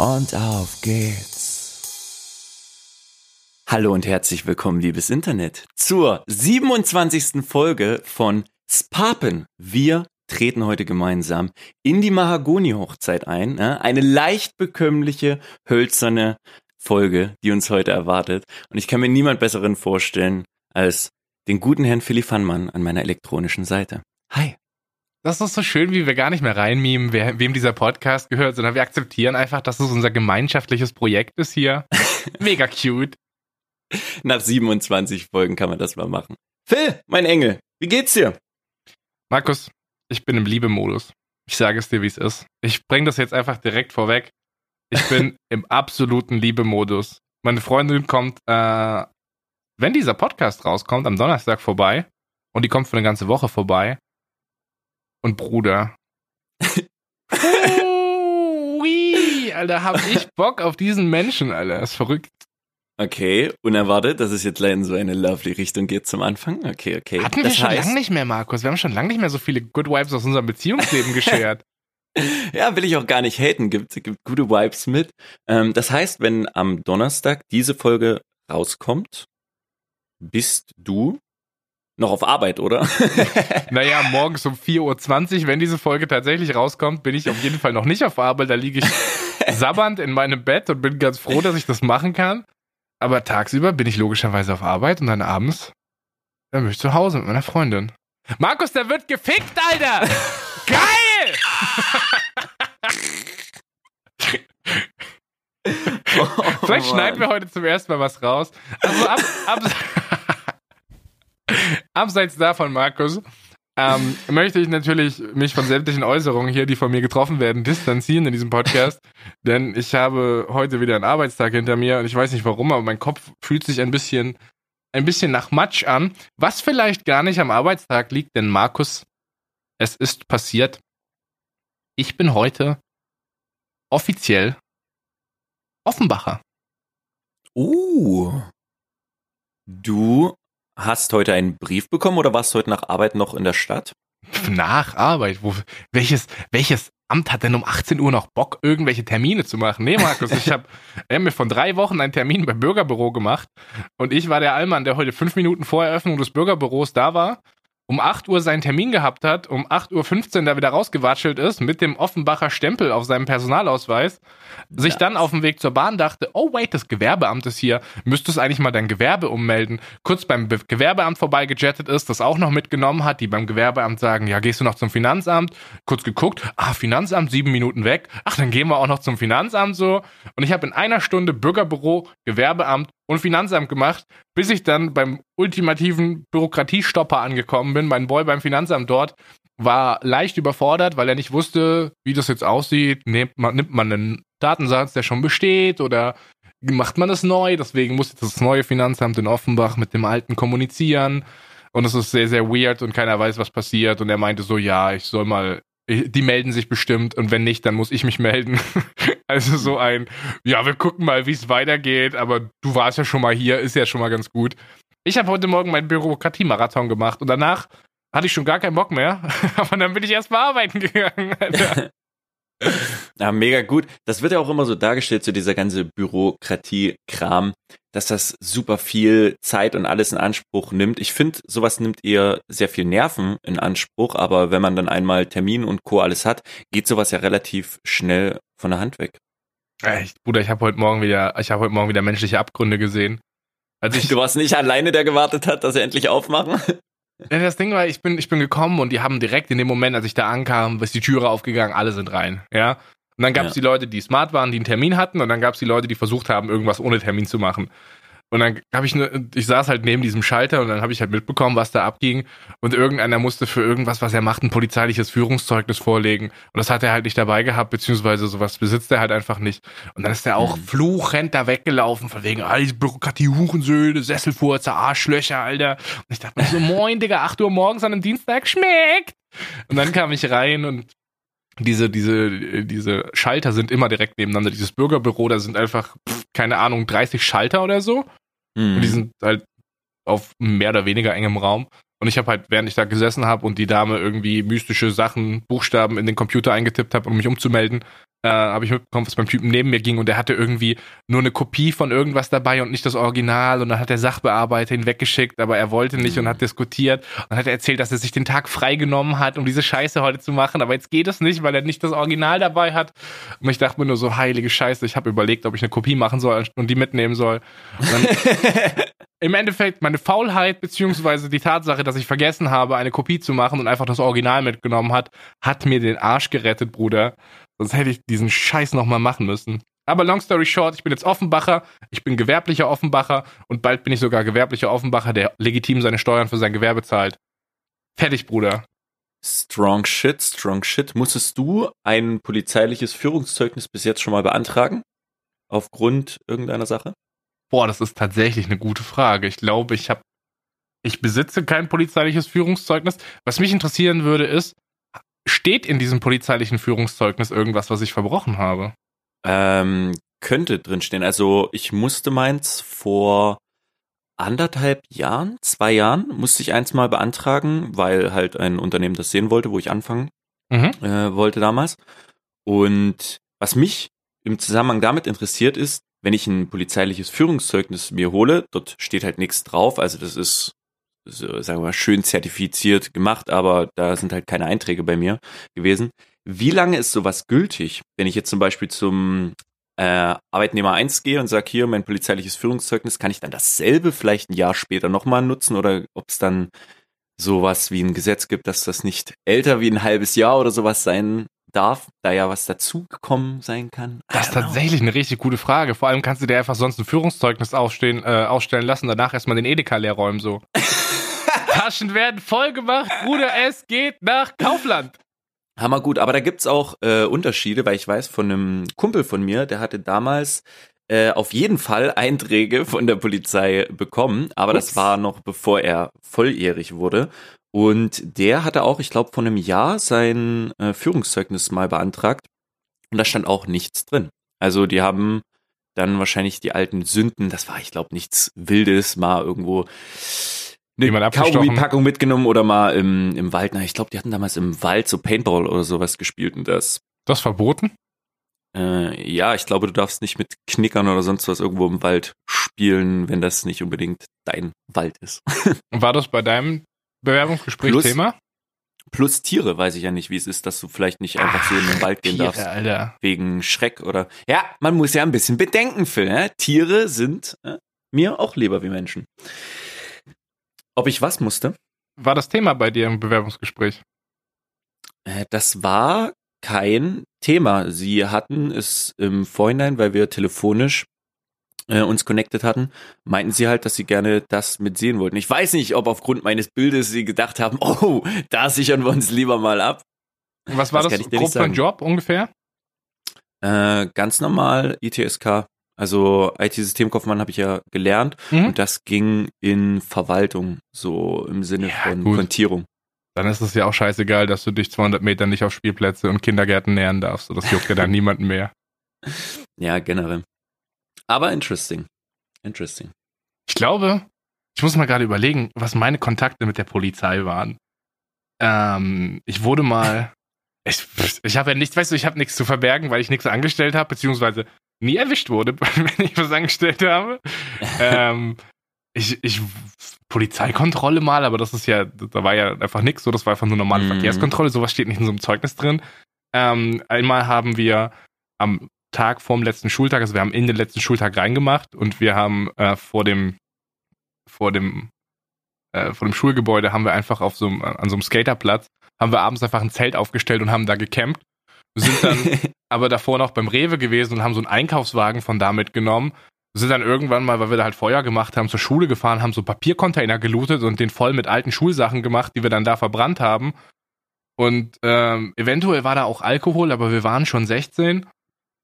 und auf geht's. Hallo und herzlich willkommen, liebes Internet, zur 27. Folge von Spapen. Wir treten heute gemeinsam in die Mahagoni-Hochzeit ein. Eine leicht bekömmliche, hölzerne Folge, die uns heute erwartet. Und ich kann mir niemand besseren vorstellen als den guten Herrn Philipp Fannmann an meiner elektronischen Seite. Hi. Das ist so schön, wie wir gar nicht mehr reinmimen, wer, wem dieser Podcast gehört, sondern wir akzeptieren einfach, dass es unser gemeinschaftliches Projekt ist hier. Mega cute. Nach 27 Folgen kann man das mal machen. Phil, mein Engel, wie geht's dir? Markus, ich bin im Liebemodus. Ich sage es dir, wie es ist. Ich bringe das jetzt einfach direkt vorweg. Ich bin im absoluten Liebemodus. Meine Freundin kommt, äh, wenn dieser Podcast rauskommt, am Donnerstag vorbei. Und die kommt für eine ganze Woche vorbei und Bruder. Ui, Alter, hab ich Bock auf diesen Menschen, Alter. Das ist verrückt. Okay, unerwartet, dass es jetzt leider in so eine lovely Richtung geht zum Anfang. Okay, okay. Hatten das wir schon lange nicht mehr, Markus. Wir haben schon lange nicht mehr so viele Good Vibes aus unserem Beziehungsleben geschert. ja, will ich auch gar nicht haten. Gibt, gibt gute Vibes mit. Ähm, das heißt, wenn am Donnerstag diese Folge rauskommt, bist du noch auf Arbeit, oder? naja, morgens um 4.20 Uhr, wenn diese Folge tatsächlich rauskommt, bin ich auf jeden Fall noch nicht auf Arbeit. Da liege ich sabbernd in meinem Bett und bin ganz froh, dass ich das machen kann. Aber tagsüber bin ich logischerweise auf Arbeit und dann abends dann bin ich zu Hause mit meiner Freundin. Markus, der wird gefickt, Alter! Geil! oh, Vielleicht schneiden wir heute zum ersten Mal was raus. Also ab, ab Abseits davon, Markus, ähm, möchte ich natürlich mich von sämtlichen Äußerungen hier, die von mir getroffen werden, distanzieren in diesem Podcast. Denn ich habe heute wieder einen Arbeitstag hinter mir und ich weiß nicht warum, aber mein Kopf fühlt sich ein bisschen, ein bisschen nach Matsch an. Was vielleicht gar nicht am Arbeitstag liegt, denn Markus, es ist passiert. Ich bin heute offiziell Offenbacher. Uh. Du hast heute einen Brief bekommen oder warst du heute nach Arbeit noch in der Stadt? Nach Arbeit? Wo, welches, welches Amt hat denn um 18 Uhr noch Bock, irgendwelche Termine zu machen? Nee, Markus, ich habe hab mir von drei Wochen einen Termin beim Bürgerbüro gemacht und ich war der Allmann, der heute fünf Minuten vor Eröffnung des Bürgerbüros da war um 8 Uhr seinen Termin gehabt hat, um 8.15 Uhr da wieder rausgewatschelt ist mit dem Offenbacher Stempel auf seinem Personalausweis, ja. sich dann auf dem Weg zur Bahn dachte, oh wait, das Gewerbeamt ist hier, müsstest eigentlich mal dein Gewerbe ummelden, kurz beim Be Gewerbeamt vorbeigejettet ist, das auch noch mitgenommen hat, die beim Gewerbeamt sagen, ja, gehst du noch zum Finanzamt, kurz geguckt, ah, Finanzamt, sieben Minuten weg, ach, dann gehen wir auch noch zum Finanzamt so. Und ich habe in einer Stunde Bürgerbüro, Gewerbeamt und Finanzamt gemacht, bis ich dann beim ultimativen Bürokratiestopper angekommen bin. Mein Boy beim Finanzamt dort war leicht überfordert, weil er nicht wusste, wie das jetzt aussieht. Nimmt man, nimmt man einen Datensatz, der schon besteht oder macht man das neu? Deswegen musste das neue Finanzamt in Offenbach mit dem alten kommunizieren. Und es ist sehr, sehr weird und keiner weiß, was passiert. Und er meinte so, ja, ich soll mal die melden sich bestimmt und wenn nicht, dann muss ich mich melden. also so ein, ja, wir gucken mal, wie es weitergeht, aber du warst ja schon mal hier, ist ja schon mal ganz gut. Ich habe heute Morgen meinen Bürokratie-Marathon gemacht und danach hatte ich schon gar keinen Bock mehr, aber dann bin ich erst mal arbeiten gegangen. Alter. Ja, mega gut. Das wird ja auch immer so dargestellt, so dieser ganze Bürokratie-Kram, dass das super viel Zeit und alles in Anspruch nimmt. Ich finde, sowas nimmt eher sehr viel Nerven in Anspruch, aber wenn man dann einmal Termin und Co. alles hat, geht sowas ja relativ schnell von der Hand weg. Echt, Bruder, ich habe heute Morgen wieder, ich habe heute Morgen wieder menschliche Abgründe gesehen. Also ich, du warst nicht alleine, der gewartet hat, dass sie endlich aufmachen? Ja, das Ding war, ich bin, ich bin gekommen und die haben direkt in dem Moment, als ich da ankam, ist die Türe aufgegangen, alle sind rein. Ja. Und dann gab es ja. die Leute, die smart waren, die einen Termin hatten, und dann gab es die Leute, die versucht haben, irgendwas ohne Termin zu machen. Und dann habe ich ne, ich saß halt neben diesem Schalter und dann habe ich halt mitbekommen, was da abging. Und irgendeiner musste für irgendwas, was er macht, ein polizeiliches Führungszeugnis vorlegen. Und das hat er halt nicht dabei gehabt, beziehungsweise sowas besitzt er halt einfach nicht. Und dann ist er auch mhm. fluchend da weggelaufen, von wegen, all diese Bürokratie, Hurensöhne, Sesselfurzer, Arschlöcher, Alter. Und ich dachte mir so, moin, Digga, 8 Uhr morgens an einem Dienstag, schmeckt. Und dann kam ich rein und diese, diese, diese Schalter sind immer direkt nebeneinander. Dieses Bürgerbüro, da sind einfach, pff, keine Ahnung, 30 Schalter oder so. Mhm. Und die sind halt auf mehr oder weniger engem Raum. Und ich habe halt, während ich da gesessen habe und die Dame irgendwie mystische Sachen, Buchstaben in den Computer eingetippt habe, um mich umzumelden, äh, habe ich mitbekommen, was beim Typen neben mir ging und der hatte irgendwie nur eine Kopie von irgendwas dabei und nicht das Original und dann hat der Sachbearbeiter ihn weggeschickt, aber er wollte nicht mhm. und hat diskutiert und hat er erzählt, dass er sich den Tag freigenommen hat, um diese Scheiße heute zu machen, aber jetzt geht es nicht, weil er nicht das Original dabei hat und ich dachte mir nur so, heilige Scheiße, ich habe überlegt, ob ich eine Kopie machen soll und die mitnehmen soll. Im Endeffekt meine Faulheit beziehungsweise die Tatsache, dass ich vergessen habe, eine Kopie zu machen und einfach das Original mitgenommen hat, hat mir den Arsch gerettet, Bruder. Sonst hätte ich diesen Scheiß nochmal machen müssen. Aber long story short, ich bin jetzt Offenbacher, ich bin gewerblicher Offenbacher und bald bin ich sogar gewerblicher Offenbacher, der legitim seine Steuern für sein Gewerbe zahlt. Fertig, Bruder. Strong shit, strong shit. Musstest du ein polizeiliches Führungszeugnis bis jetzt schon mal beantragen? Aufgrund irgendeiner Sache? Boah, das ist tatsächlich eine gute Frage. Ich glaube, ich habe, ich besitze kein polizeiliches Führungszeugnis. Was mich interessieren würde, ist, steht in diesem polizeilichen Führungszeugnis irgendwas, was ich verbrochen habe? Ähm, könnte drinstehen. Also ich musste meins vor anderthalb Jahren, zwei Jahren, musste ich eins mal beantragen, weil halt ein Unternehmen das sehen wollte, wo ich anfangen mhm. äh, wollte damals. Und was mich im Zusammenhang damit interessiert ist, wenn ich ein polizeiliches Führungszeugnis mir hole, dort steht halt nichts drauf, also das ist so, sagen wir mal, schön zertifiziert gemacht, aber da sind halt keine Einträge bei mir gewesen. Wie lange ist sowas gültig, wenn ich jetzt zum Beispiel zum äh, Arbeitnehmer 1 gehe und sage, hier, mein polizeiliches Führungszeugnis, kann ich dann dasselbe vielleicht ein Jahr später nochmal nutzen oder ob es dann sowas wie ein Gesetz gibt, dass das nicht älter wie ein halbes Jahr oder sowas sein darf, da ja was dazugekommen sein kann. Das ist tatsächlich eine richtig gute Frage. Vor allem kannst du dir einfach sonst ein Führungszeugnis aufstehen, äh, ausstellen lassen, danach erstmal den Edeka leer räumen, so. Taschen werden voll gemacht, Bruder, es geht nach Kaufland. Hammer gut, aber da gibt's auch äh, Unterschiede, weil ich weiß von einem Kumpel von mir, der hatte damals äh, auf jeden Fall Einträge von der Polizei bekommen, aber Ups. das war noch bevor er volljährig wurde. Und der hatte auch, ich glaube, vor einem Jahr sein äh, Führungszeugnis mal beantragt und da stand auch nichts drin. Also die haben dann wahrscheinlich die alten Sünden, das war, ich glaube, nichts Wildes, mal irgendwo eine Kaugummi-Packung mitgenommen oder mal im, im Wald. Na, ich glaube, die hatten damals im Wald so Paintball oder sowas gespielt und das. Das verboten? Äh, ja, ich glaube, du darfst nicht mit Knickern oder sonst was irgendwo im Wald spielen, wenn das nicht unbedingt dein Wald ist. War das bei deinem Bewerbungsgespräch plus, Thema? Plus Tiere, weiß ich ja nicht, wie es ist, dass du vielleicht nicht einfach Ach, so in den Wald gehen Tiere, darfst. Alter. Wegen Schreck oder. Ja, man muss ja ein bisschen bedenken, Phil. Ne? Tiere sind äh, mir auch lieber wie Menschen. Ob ich was musste? War das Thema bei dir im Bewerbungsgespräch? Äh, das war kein Thema. Sie hatten es im Vorhinein, weil wir telefonisch äh, uns connected hatten, meinten sie halt, dass sie gerne das mitsehen wollten. Ich weiß nicht, ob aufgrund meines Bildes sie gedacht haben, oh, da sichern wir uns lieber mal ab. Was war das, das grob für ein Job ungefähr? Äh, ganz normal ITSK. Also IT-Systemkaufmann habe ich ja gelernt mhm. und das ging in Verwaltung, so im Sinne ja, von gut. Kontierung. Dann ist es ja auch scheißegal, dass du dich 200 Meter nicht auf Spielplätze und Kindergärten nähern darfst. So, das juckt ja dann niemanden mehr. Ja, generell. Aber interesting. Interesting. Ich glaube, ich muss mal gerade überlegen, was meine Kontakte mit der Polizei waren. Ähm, ich wurde mal, ich, ich habe ja nichts, weißt du, ich habe nichts zu verbergen, weil ich nichts angestellt habe, beziehungsweise nie erwischt wurde, wenn ich was angestellt habe. ähm, ich, ich, Polizeikontrolle mal, aber das ist ja, da war ja einfach nichts, so, das war einfach nur normale mm. Verkehrskontrolle, sowas steht nicht in so einem Zeugnis drin. Ähm, einmal haben wir am Tag vorm letzten Schultag, also wir haben in den letzten Schultag reingemacht und wir haben äh, vor dem, vor dem, äh, vor dem Schulgebäude haben wir einfach auf so einem, an so einem Skaterplatz, haben wir abends einfach ein Zelt aufgestellt und haben da gecampt. Wir sind dann aber davor noch beim Rewe gewesen und haben so einen Einkaufswagen von da mitgenommen sind dann irgendwann mal, weil wir da halt Feuer gemacht haben, zur Schule gefahren, haben so Papiercontainer gelootet und den voll mit alten Schulsachen gemacht, die wir dann da verbrannt haben. Und ähm, eventuell war da auch Alkohol, aber wir waren schon 16.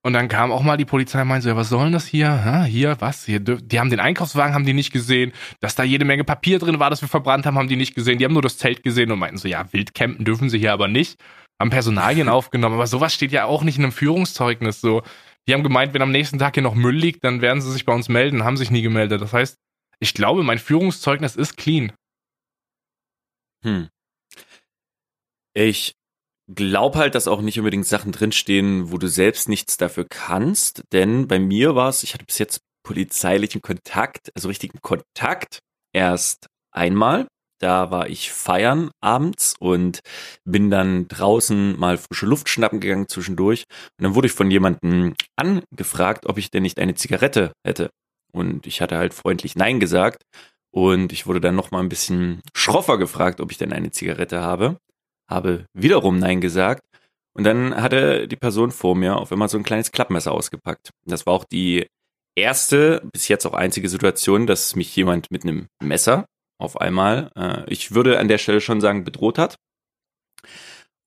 Und dann kam auch mal die Polizei und meinte so, ja, was soll denn das hier? Ha, hier, was? Hier, die haben den Einkaufswagen, haben die nicht gesehen. Dass da jede Menge Papier drin war, das wir verbrannt haben, haben die nicht gesehen. Die haben nur das Zelt gesehen und meinten so, ja, wild campen dürfen sie hier aber nicht. Haben Personalien aufgenommen. Aber sowas steht ja auch nicht in einem Führungszeugnis so. Die haben gemeint, wenn am nächsten Tag hier noch Müll liegt, dann werden sie sich bei uns melden, haben sich nie gemeldet. Das heißt, ich glaube, mein Führungszeugnis ist clean. Hm. Ich glaub halt, dass auch nicht unbedingt Sachen drinstehen, wo du selbst nichts dafür kannst. Denn bei mir war es, ich hatte bis jetzt polizeilichen Kontakt, also richtigen Kontakt erst einmal. Da war ich feiern abends und bin dann draußen mal frische Luft schnappen gegangen zwischendurch. Und dann wurde ich von jemandem angefragt, ob ich denn nicht eine Zigarette hätte. Und ich hatte halt freundlich Nein gesagt. Und ich wurde dann nochmal ein bisschen schroffer gefragt, ob ich denn eine Zigarette habe habe wiederum Nein gesagt. Und dann hatte die Person vor mir auf einmal so ein kleines Klappmesser ausgepackt. Das war auch die erste, bis jetzt auch einzige Situation, dass mich jemand mit einem Messer auf einmal, äh, ich würde an der Stelle schon sagen, bedroht hat.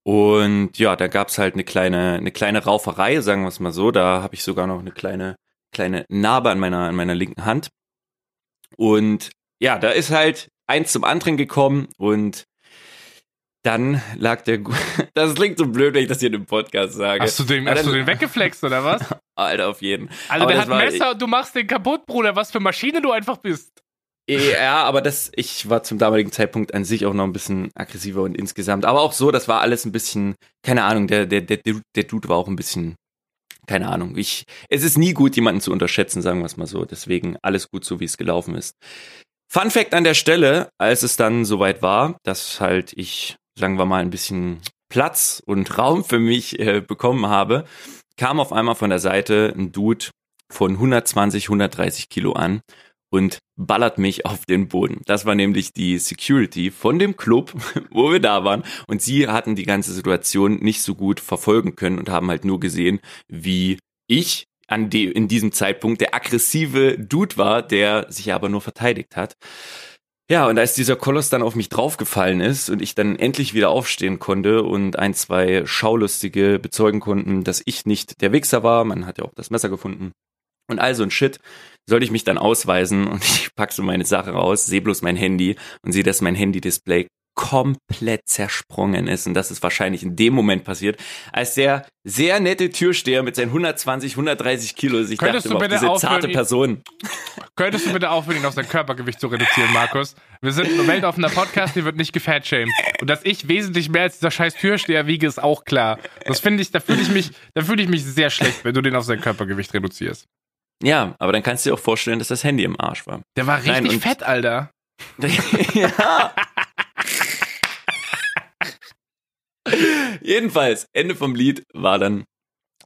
Und ja, da gab's halt eine kleine, eine kleine Rauferei, sagen wir es mal so. Da habe ich sogar noch eine kleine, kleine Narbe an meiner, an meiner linken Hand. Und ja, da ist halt eins zum anderen gekommen und dann lag der. Das klingt so blöd, wenn ich das hier im Podcast sage. Hast du den, hast du den weggeflext oder was? Alter, auf jeden. Alter, der hat ein Messer und du machst den kaputt, Bruder. Was für Maschine du einfach bist. Ja, aber das, ich war zum damaligen Zeitpunkt an sich auch noch ein bisschen aggressiver und insgesamt. Aber auch so, das war alles ein bisschen, keine Ahnung, der, der, der, der Dude war auch ein bisschen, keine Ahnung. Ich, es ist nie gut, jemanden zu unterschätzen, sagen wir es mal so. Deswegen alles gut, so wie es gelaufen ist. Fun Fact an der Stelle, als es dann soweit war, dass halt ich sagen wir mal, ein bisschen Platz und Raum für mich äh, bekommen habe, kam auf einmal von der Seite ein Dude von 120, 130 Kilo an und ballert mich auf den Boden. Das war nämlich die Security von dem Club, wo wir da waren. Und sie hatten die ganze Situation nicht so gut verfolgen können und haben halt nur gesehen, wie ich an de in diesem Zeitpunkt der aggressive Dude war, der sich aber nur verteidigt hat. Ja, und als dieser Koloss dann auf mich draufgefallen ist und ich dann endlich wieder aufstehen konnte und ein, zwei Schaulustige bezeugen konnten, dass ich nicht der Wichser war, man hat ja auch das Messer gefunden und all so ein Shit, sollte ich mich dann ausweisen und ich pack so meine Sache raus, sehe bloß mein Handy und sehe, dass mein Handy-Display komplett zersprungen ist. Und das ist wahrscheinlich in dem Moment passiert, als der sehr nette Türsteher mit seinen 120, 130 Kilo sich Könntest dachte, du bitte diese aufhören, zarte Person. Könntest du bitte aufhören, ihn auf sein Körpergewicht zu reduzieren, Markus? Wir sind ein weltoffener Podcast, hier wird nicht gefatshamed. Und dass ich wesentlich mehr als dieser scheiß Türsteher wiege, ist auch klar. Das finde ich, da fühle ich mich, da fühle ich mich sehr schlecht, wenn du den auf sein Körpergewicht reduzierst. Ja, aber dann kannst du dir auch vorstellen, dass das Handy im Arsch war. Der war richtig Nein, fett, Alter. ja. Jedenfalls, Ende vom Lied war dann,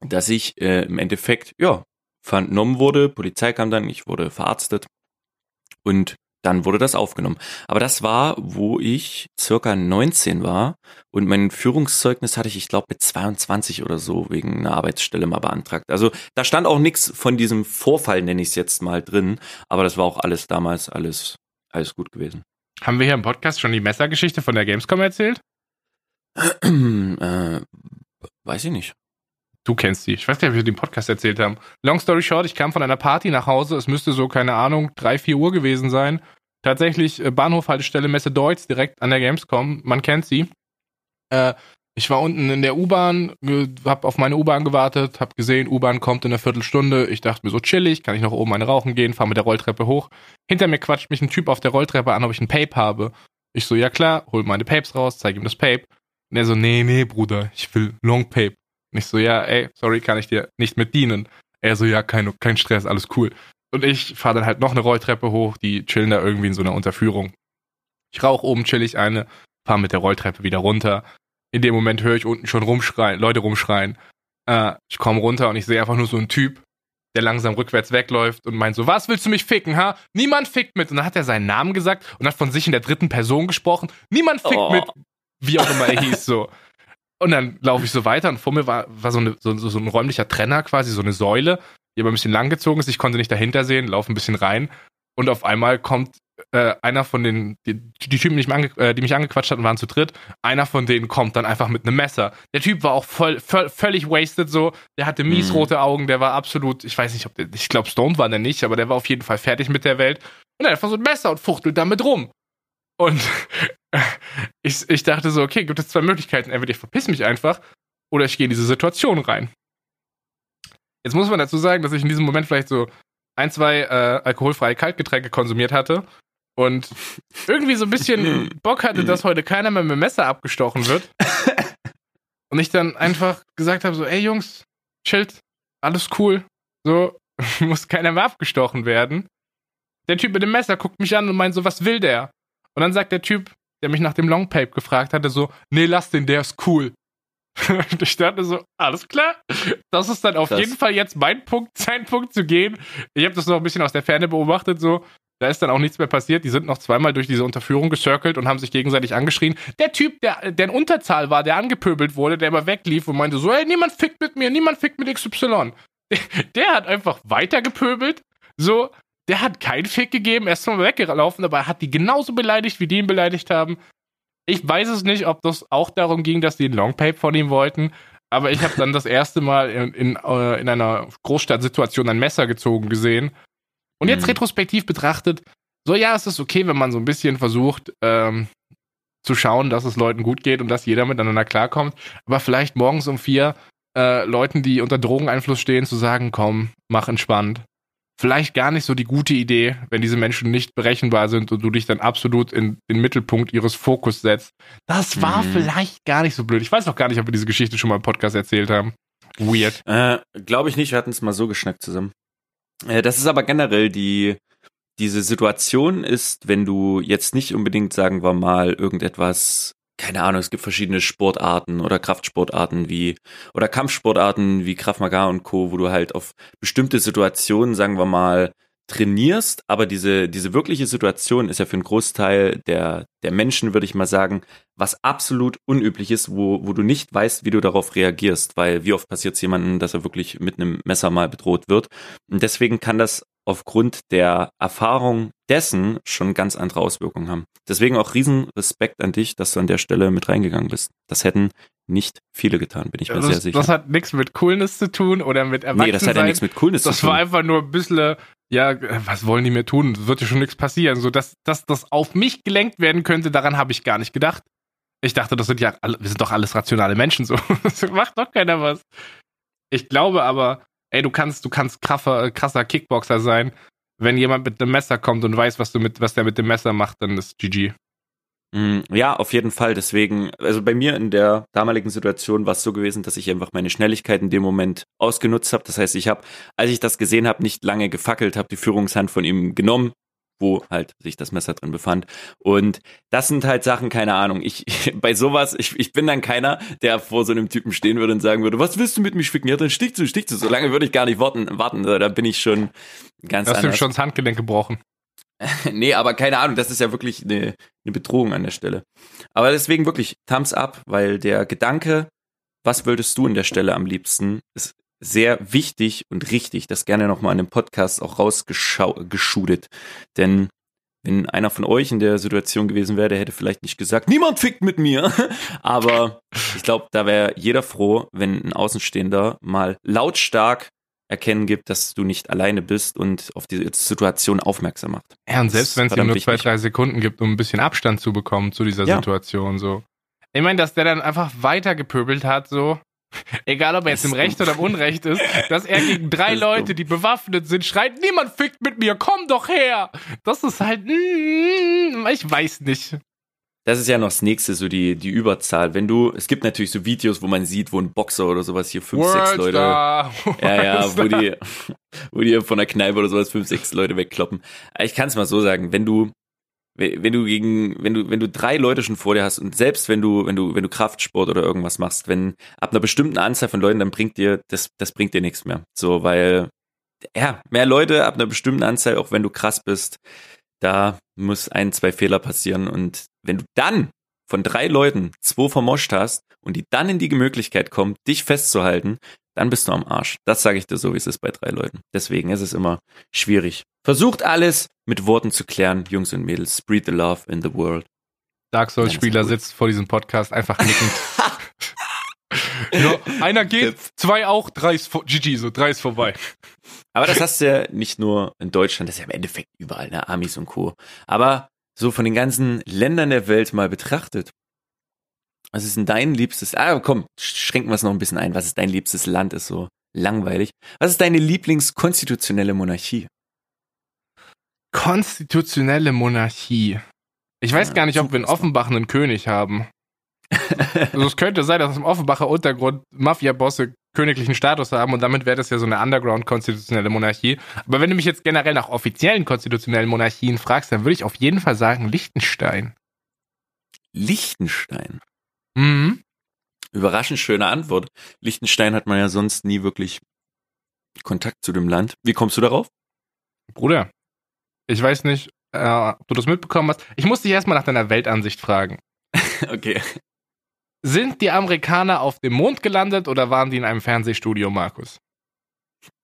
dass ich äh, im Endeffekt, ja, vernommen wurde, Polizei kam dann, ich wurde verarztet und dann wurde das aufgenommen. Aber das war, wo ich circa 19 war und mein Führungszeugnis hatte ich, ich glaube, mit 22 oder so wegen einer Arbeitsstelle mal beantragt. Also da stand auch nichts von diesem Vorfall, nenne ich es jetzt mal drin, aber das war auch alles damals alles, alles gut gewesen. Haben wir hier im Podcast schon die Messergeschichte von der Gamescom erzählt? äh, weiß ich nicht. Du kennst die. Ich weiß gar nicht, ob wir im Podcast erzählt haben. Long story short, ich kam von einer Party nach Hause. Es müsste so, keine Ahnung, drei, vier Uhr gewesen sein. Tatsächlich äh, Bahnhofhaltestelle Messe Deutz, direkt an der Gamescom. Man kennt sie. Äh, ich war unten in der U-Bahn, hab auf meine U-Bahn gewartet, hab gesehen, U-Bahn kommt in einer Viertelstunde. Ich dachte mir so chillig, kann ich noch oben eine rauchen gehen, fahr mit der Rolltreppe hoch. Hinter mir quatscht mich ein Typ auf der Rolltreppe an, ob ich ein Pape habe. Ich so, ja klar, hol meine Papes raus, zeig ihm das Pape. Und er so, nee, nee, Bruder, ich will Long Pape. Und ich so, ja, ey, sorry, kann ich dir nicht mit dienen. Er so, ja, kein, kein Stress, alles cool. Und ich fahre dann halt noch eine Rolltreppe hoch, die chillen da irgendwie in so einer Unterführung. Ich rauche oben chillig eine, fahre mit der Rolltreppe wieder runter. In dem Moment höre ich unten schon rumschreien, Leute rumschreien. Äh, ich komme runter und ich sehe einfach nur so einen Typ, der langsam rückwärts wegläuft und meint so, was willst du mich ficken, ha? Niemand fickt mit. Und dann hat er seinen Namen gesagt und hat von sich in der dritten Person gesprochen. Niemand fickt Oh. mit, wie auch immer er hieß, so. Und dann laufe ich so weiter und vor mir war, war so, eine, so, so, ein räumlicher Trenner quasi, so eine Säule. die aber ein bisschen lang gezogen ist. Ich konnte nicht dahinter sehen, laufe ein bisschen rein und auf einmal kommt äh, einer von den, die, die Typen, die mich, äh, die mich angequatscht hatten, waren zu dritt. Einer von denen kommt dann einfach mit einem Messer. Der Typ war auch voll, voll völlig wasted so. Der hatte mies Mhm. rote Augen, der war absolut, ich weiß nicht, ob der, ich glaube, Stone war der nicht, aber der war auf jeden Fall fertig mit der Welt. Und er hat einfach so ein Messer und fuchtelt damit rum. Und ich, ich dachte so, okay, gibt es zwei Möglichkeiten. Entweder ich verpiss mich einfach oder ich gehe in diese Situation rein. Jetzt muss man dazu sagen, dass ich in diesem Moment vielleicht so ein, zwei äh, alkoholfreie Kaltgetränke konsumiert hatte und irgendwie so ein bisschen Bock hatte, dass heute keiner mehr mit dem Messer abgestochen wird. Und ich dann einfach gesagt habe: so, ey Jungs, chillt, alles cool. So, muss keiner mehr abgestochen werden. Der Typ mit dem Messer guckt mich an und meint so, was will der? Und dann sagt der Typ, der mich nach dem Longpape gefragt hatte, so, nee, lass den, der ist cool. Und ich dachte so, alles klar. Das ist dann auf Krass. jeden Fall jetzt mein Punkt, sein Punkt zu gehen. Ich habe das noch ein bisschen aus der Ferne beobachtet, so. Da ist dann auch nichts mehr passiert. Die sind noch zweimal durch diese Unterführung gecircelt und haben sich gegenseitig angeschrien. Der Typ, der, der in Unterzahl war, der angepöbelt wurde, der immer weglief und meinte so, ey, niemand fickt mit mir, niemand fickt mit XY. Der, der hat einfach weiter gepöbelt. So, der hat keinen Fick gegeben, er ist zwar weggelaufen, aber er hat die genauso beleidigt, wie die ihn beleidigt haben. Ich weiß es nicht, ob das auch darum ging, dass die ein Longpape von ihm wollten, aber ich habe dann das erste Mal in, in, äh, in einer Großstadtsituation ein Messer gezogen gesehen. Und jetzt Mhm. retrospektiv betrachtet, so ja, es ist okay, wenn man so ein bisschen versucht, ähm, zu schauen, dass es Leuten gut geht und dass jeder miteinander klarkommt. Aber vielleicht morgens um vier äh, Leuten, die unter Drogeneinfluss stehen, zu sagen, komm, mach entspannt. Vielleicht gar nicht so die gute Idee, wenn diese Menschen nicht berechenbar sind und du dich dann absolut in den Mittelpunkt ihres Fokus setzt. Das war Mhm. vielleicht gar nicht so blöd. Ich weiß noch gar nicht, ob wir diese Geschichte schon mal im Podcast erzählt haben. Weird. Äh, Glaube ich nicht, wir hatten es mal so geschnackt zusammen. Äh, das ist aber generell die, diese Situation ist, wenn du jetzt nicht unbedingt, sagen wir mal, irgendetwas, keine Ahnung, es gibt verschiedene Sportarten oder Kraftsportarten wie, oder Kampfsportarten wie Krav Maga und Co., wo du halt auf bestimmte Situationen, sagen wir mal, trainierst, aber diese, diese wirkliche Situation ist ja für einen Großteil der, der Menschen, würde ich mal sagen, was absolut unüblich ist, wo, wo du nicht weißt, wie du darauf reagierst, weil wie oft passiert es jemandem, dass er wirklich mit einem Messer mal bedroht wird. Und deswegen kann das aufgrund der Erfahrung dessen schon ganz andere Auswirkungen haben. Deswegen auch riesen Respekt an dich, dass du an der Stelle mit reingegangen bist. Das hätten nicht viele getan, bin ich mir sehr Das, sicher. das hat nichts mit Coolness zu tun oder mit Erwachsensein. nee, das hat ja nichts mit Coolness Das zu tun. war einfach nur ein bisschen, äh, ja, was wollen die mir tun? Wird ja schon nichts passieren. So, dass, dass das auf mich gelenkt werden könnte, daran habe ich gar nicht gedacht. Ich dachte, das sind ja, alle, wir sind doch alles rationale Menschen, so. Das macht doch keiner was. Ich glaube aber, ey, du kannst, du kannst krasser, krasser Kickboxer sein. Wenn jemand mit einem Messer kommt und weiß, was du mit, was der mit dem Messer macht, dann ist GG. Mm, Ja, auf jeden Fall. Deswegen, also bei mir in der damaligen Situation war es so gewesen, dass ich einfach meine Schnelligkeit in dem Moment ausgenutzt habe. Das heißt, ich habe, als ich das gesehen habe, nicht lange gefackelt, habe die Führungshand von ihm genommen, wo halt sich das Messer drin befand. Und das sind halt Sachen, keine Ahnung. Ich bei sowas, ich, ich bin dann keiner, der vor so einem Typen stehen würde und sagen würde, was willst du mit mir ficken? Ja, dann stichst du, stichst du. So lange würde ich gar nicht warten. warten. Da bin ich schon ganz Du hast ihm anders. schon das Handgelenk gebrochen. Nee, aber keine Ahnung, das ist ja wirklich eine, eine Bedrohung an der Stelle. Aber deswegen wirklich Thumbs up, weil der Gedanke, was würdest du an der Stelle am liebsten, ist sehr wichtig und richtig, das gerne nochmal in dem Podcast auch rausgeschudet. Denn wenn einer von euch in der Situation gewesen wäre, der hätte vielleicht nicht gesagt, niemand fickt mit mir. Aber ich glaube, da wäre jeder froh, wenn ein Außenstehender mal lautstark erkennen gibt, dass du nicht alleine bist und auf die Situation aufmerksam macht. Ja, und selbst wenn es verdammt nur zwei, drei Sekunden gibt, um ein bisschen Abstand zu bekommen zu dieser Ja. Situation, so. Ich meine, dass der dann einfach weiter gepöbelt hat, so. Egal, ob er jetzt im Recht oder im Unrecht ist, dass er gegen drei Leute, dumm. die bewaffnet sind, schreit, niemand fickt mit mir, komm doch her! Das ist halt, mm, ich weiß nicht. Das ist ja noch das nächste, so die, die Überzahl. Wenn du, es gibt natürlich so Videos, wo man sieht, wo ein Boxer oder sowas hier fünf, sechs Leute, Worldstar, ja, ja, wo die, wo die von der Kneipe oder sowas fünf, sechs Leute wegkloppen. Ich kann es mal so sagen, wenn du, wenn du gegen, wenn du, wenn du drei Leute schon vor dir hast und selbst wenn du, wenn du, wenn du Kraftsport oder irgendwas machst, wenn ab einer bestimmten Anzahl von Leuten, dann bringt dir, das, das bringt dir nichts mehr. So, weil, ja, mehr Leute ab einer bestimmten Anzahl, auch wenn du krass bist, da muss ein, zwei Fehler passieren und wenn du dann von drei Leuten zwei vermoscht hast und die dann in die Möglichkeit kommen, dich festzuhalten, dann bist du am Arsch. Das sage ich dir so, wie es ist bei drei Leuten. Deswegen ist es immer schwierig. Versucht alles mit Worten zu klären, Jungs und Mädels. Spread the love in the world. Dark Souls-Spieler sitzt vor diesem Podcast einfach nickend. ja, einer geht, zwei auch, drei ist GG, so drei ist vorbei. Aber das hast du ja nicht nur in Deutschland, das ist ja im Endeffekt überall, ne, Amis und Co. Aber so von den ganzen Ländern der Welt mal betrachtet, was ist denn dein liebstes, ah komm, schränken wir es noch ein bisschen ein, was ist dein liebstes Land, ist so langweilig. Was ist deine Lieblingskonstitutionelle Monarchie? Konstitutionelle Monarchie. Ich weiß ja, gar nicht, ob wir in Offenbach einen König haben. also es könnte sein, dass im Offenbacher Untergrund Mafia-Bosse königlichen Status haben und damit wäre das ja so eine Underground-konstitutionelle Monarchie. Aber wenn du mich jetzt generell nach offiziellen konstitutionellen Monarchien fragst, dann würde ich auf jeden Fall sagen Liechtenstein. Liechtenstein? Mhm. Überraschend schöne Antwort. Liechtenstein hat man ja sonst nie wirklich Kontakt zu dem Land. Wie kommst du darauf? Bruder, ich weiß nicht, äh, ob du das mitbekommen hast. Ich muss dich erstmal nach deiner Weltansicht fragen. okay. Sind die Amerikaner auf dem Mond gelandet oder waren die in einem Fernsehstudio, Markus?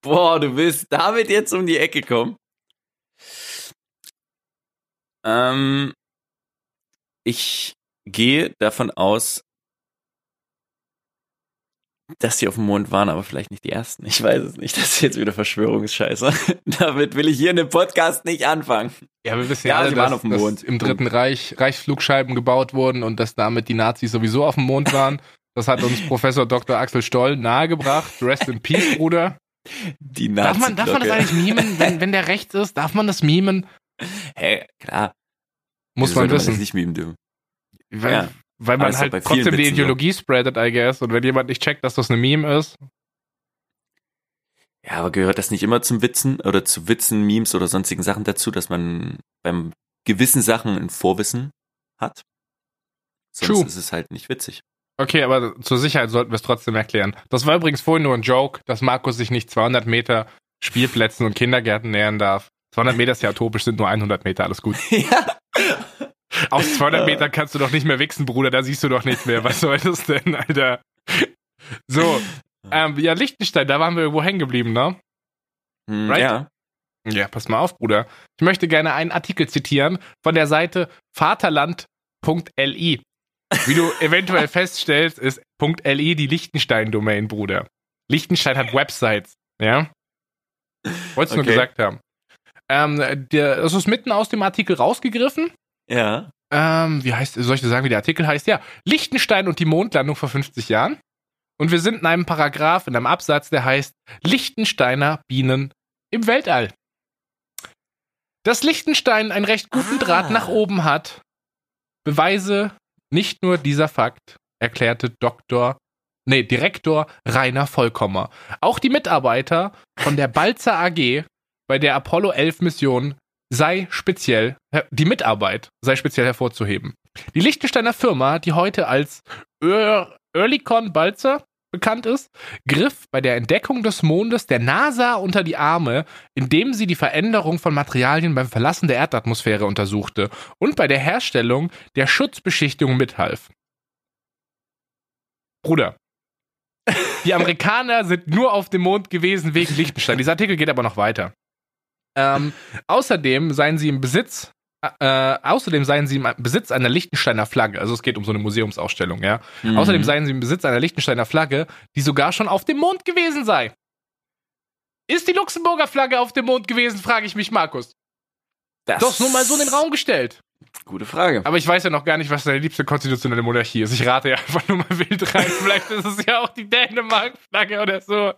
Boah, du willst damit jetzt um die Ecke kommen. Ähm, ich gehe davon aus, dass sie auf dem Mond waren, aber vielleicht nicht die ersten. Ich weiß es nicht. Das ist jetzt wieder Verschwörungsscheiße. Damit will ich hier in dem Podcast nicht anfangen. Ja, wir wissen ja, alle, dass, auf dem Mond. im Dritten Reich Reichsflugscheiben gebaut wurden und dass damit die Nazis sowieso auf dem Mond waren. Das hat uns Professor Dr. Axel Stoll nahegebracht. Rest in Peace, Bruder. Die Nazi darf man, darf man das eigentlich mimen, wenn, wenn der rechts ist? Darf man das mimen? Hä, hey, klar. Muss man wissen. Man das nicht mimen dürfen. Weil, ja. Weil man halt trotzdem die Ideologie so. spreadet, I guess. Und wenn jemand nicht checkt, dass das eine Meme ist. Ja, aber gehört das nicht immer zum Witzen oder zu Witzen, Memes oder sonstigen Sachen dazu, dass man beim gewissen Sachen ein Vorwissen hat? Sonst True. ist es halt nicht witzig. Okay, aber zur Sicherheit sollten wir es trotzdem erklären. Das war übrigens vorhin nur ein Joke, dass Markus sich nicht 200 Meter Spielplätzen und Kindergärten nähern darf. 200 Meter ist ja utopisch, sind nur 100 Meter, alles gut. ja. Aus 200 Metern kannst du doch nicht mehr wichsen, Bruder, da siehst du doch nicht mehr. Was soll das denn, Alter? So, ähm, ja, Lichtenstein, da waren wir irgendwo hängen geblieben, ne? Hm, right? Ja. Ja, pass mal auf, Bruder. Ich möchte gerne einen Artikel zitieren von der Seite vaterland.li. Wie du eventuell feststellst, ist .li die Lichtenstein-Domain, Bruder. Lichtenstein hat Websites, ja? Wolltest du okay. nur gesagt haben. Ähm, der, das ist mitten aus dem Artikel rausgegriffen. Ja. Ähm, wie heißt, soll ich dir sagen, wie der Artikel heißt? Ja, Lichtenstein und die Mondlandung vor 50 Jahren. Und wir sind in einem Paragraph, in einem Absatz, der heißt Lichtensteiner Bienen im Weltall. Dass Lichtenstein einen recht guten ah. Draht nach oben hat, beweise nicht nur dieser Fakt, erklärte Dr. Nee, Direktor Rainer Vollkommer. Auch die Mitarbeiter von der Balzer AG bei der Apollo 11 Mission sei speziell, die Mitarbeit sei speziell hervorzuheben. Die Liechtensteiner Firma, die heute als Earlycon Balzer bekannt ist, griff bei der Entdeckung des Mondes der NASA unter die Arme, indem sie die Veränderung von Materialien beim Verlassen der Erdatmosphäre untersuchte und bei der Herstellung der Schutzbeschichtung mithalf. Bruder, die Amerikaner sind nur auf dem Mond gewesen wegen Liechtenstein. Dieser Artikel geht aber noch weiter. Ähm, außerdem seien sie im Besitz, äh, außerdem seien sie im Besitz einer Liechtensteiner Flagge. Also es geht um so eine Museumsausstellung, ja. Mhm. Außerdem seien sie im Besitz einer Liechtensteiner Flagge, die sogar schon auf dem Mond gewesen sei. Ist die Luxemburger Flagge auf dem Mond gewesen, frage ich mich, Markus. Das Doch nur mal so in den Raum gestellt. Gute Frage. Aber ich weiß ja noch gar nicht, was deine liebste konstitutionelle Monarchie ist. Ich rate ja einfach nur mal wild rein. Vielleicht ist es ja auch die Dänemark-Flagge oder so.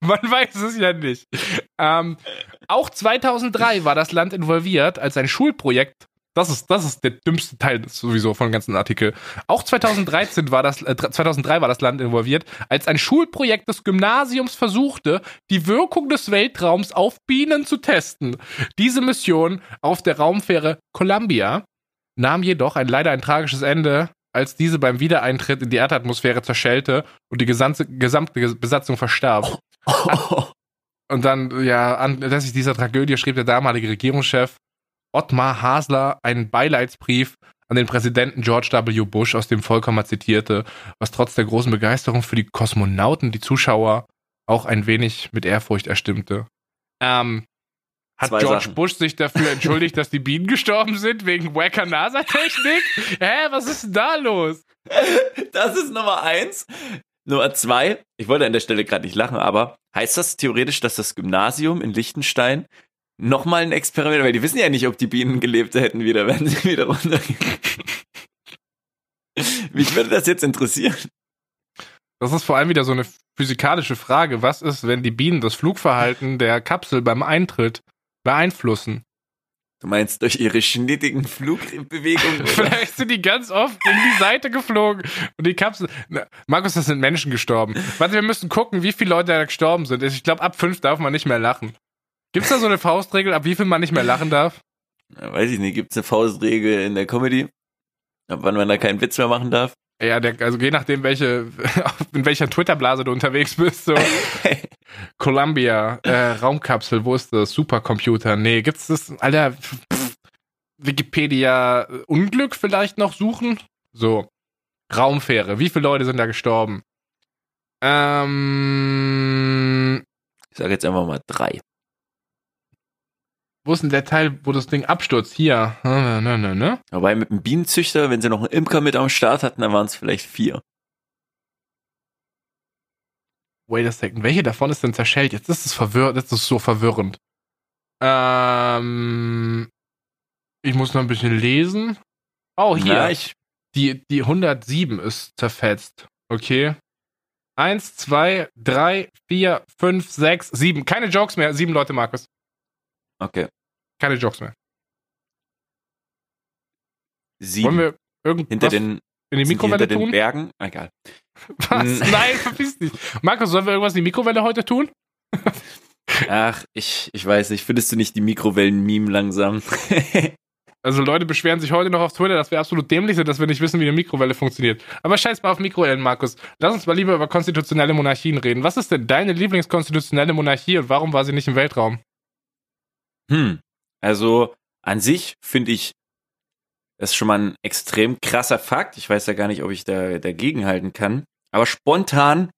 Man weiß es ja nicht. Ähm, auch 2003 war das Land involviert, als ein Schulprojekt das ist, das ist der dümmste Teil sowieso von dem ganzen Artikel. Auch 2013 war das, äh, 2003 war das Land involviert, als ein Schulprojekt des Gymnasiums versuchte, die Wirkung des Weltraums auf Bienen zu testen. Diese Mission auf der Raumfähre Columbia nahm jedoch ein leider ein tragisches Ende, als diese beim Wiedereintritt in die Erdatmosphäre zerschellte und die gesamte, gesamte Besatzung verstarb. Und dann, ja, anlässlich dieser Tragödie schrieb der damalige Regierungschef Ottmar Hasler einen Beileidsbrief an den Präsidenten George W. Bush, aus dem Vollkommer zitierte, was trotz der großen Begeisterung für die Kosmonauten die Zuschauer auch ein wenig mit Ehrfurcht erstimmte. Ähm, hat Zwei George Sachen. Bush sich dafür entschuldigt, dass die Bienen gestorben sind wegen wacker NASA-Technik? Hä, was ist denn da los? Das ist Nummer eins. Nummer zwei, ich wollte an der Stelle gerade nicht lachen, aber heißt das theoretisch, dass das Gymnasium in Liechtenstein nochmal ein Experiment, weil die wissen ja nicht, ob die Bienen gelebt hätten wieder, wenn sie wieder runtergehen. Mich würde das jetzt interessieren. Das ist vor allem wieder so eine physikalische Frage. Was ist, wenn die Bienen das Flugverhalten der Kapsel beim Eintritt beeinflussen? Du meinst durch ihre schnittigen Flugbewegungen? Vielleicht sind die ganz oft in die Seite geflogen und die Kapsel. Na, Markus, das sind Menschen gestorben. Warte, wir müssen gucken, wie viele Leute da gestorben sind. Ich glaube, ab fünf darf man nicht mehr lachen. Gibt's da so eine Faustregel, ab wie viel man nicht mehr lachen darf? Ja, Weiß ich nicht, gibt es eine Faustregel in der Comedy? Ab wann man da keinen Witz mehr machen darf? Ja, der, also je nachdem, welche, in welcher Twitter-Blase du unterwegs bist. So. Columbia, äh, Raumkapsel, wo ist das? Supercomputer. Nee, gibt's das? Alter, pff, Wikipedia, äh, Unglück vielleicht noch suchen? So. Raumfähre, wie viele Leute sind da gestorben? Ähm, Ich sage jetzt einfach mal drei. Wo ist denn der Teil, wo das Ding abstürzt? Hier. Ne, ne, ne, ne? Wobei mit dem Bienenzüchter, wenn sie noch einen Imker mit am Start hatten, dann waren es vielleicht vier. Wait a second. Welche davon ist denn zerschellt? Jetzt ist es verwirrend, jetzt ist es so verwirrend. Ähm, ich muss noch ein bisschen lesen. Oh, hier. Na, ich, Die, die 107 ist zerfetzt. Okay. Eins, zwei, drei, vier, fünf, sechs, sieben. Keine Jokes mehr. Sieben Leute, Markus. Okay. Keine Jokes mehr. Sieben. Wollen wir irgendwas hinter den, in die Mikrowelle hinter den tun? Bergen? Ah, Egal. Was? Nein, verpiss dich. Markus, sollen wir irgendwas in die Mikrowelle heute tun? Ach, ich, ich weiß nicht. Findest du nicht die Mikrowellen-Meme langsam? Also Leute beschweren sich heute noch auf Twitter, dass wir absolut dämlich sind, dass wir nicht wissen, wie eine Mikrowelle funktioniert. Aber scheiß mal auf Mikrowellen, Markus. Lass uns mal lieber über konstitutionelle Monarchien reden. Was ist denn deine Lieblingskonstitutionelle Monarchie und warum war sie nicht im Weltraum? Hm. Also an sich finde ich das schon mal ein extrem krasser Fakt. Ich weiß ja gar nicht, ob ich da dagegen halten kann. Aber spontan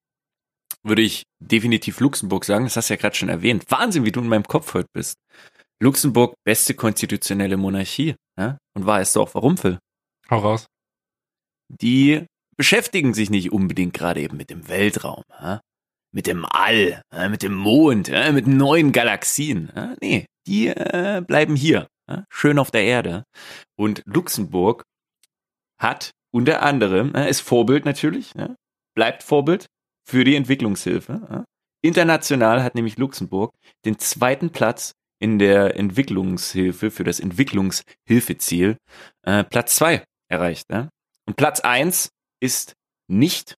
würde ich definitiv Luxemburg sagen. Das hast du ja gerade schon erwähnt. Wahnsinn, wie du in meinem Kopf heute bist. Luxemburg, beste konstitutionelle Monarchie. Ja? Und weißt du auch warum, Phil? Hau raus. Die beschäftigen sich nicht unbedingt gerade eben mit dem Weltraum. Ja? Mit dem All, ja? mit dem Mond, ja? mit neuen Galaxien. Ja? Nee, die äh, bleiben hier. Schön auf der Erde. Und Luxemburg hat unter anderem, äh, ist Vorbild natürlich, bleibt Vorbild für die Entwicklungshilfe. International hat nämlich Luxemburg den zweiten Platz in der Entwicklungshilfe für das Entwicklungshilfeziel äh, Platz zwei erreicht. Ja? Und Platz eins ist nicht,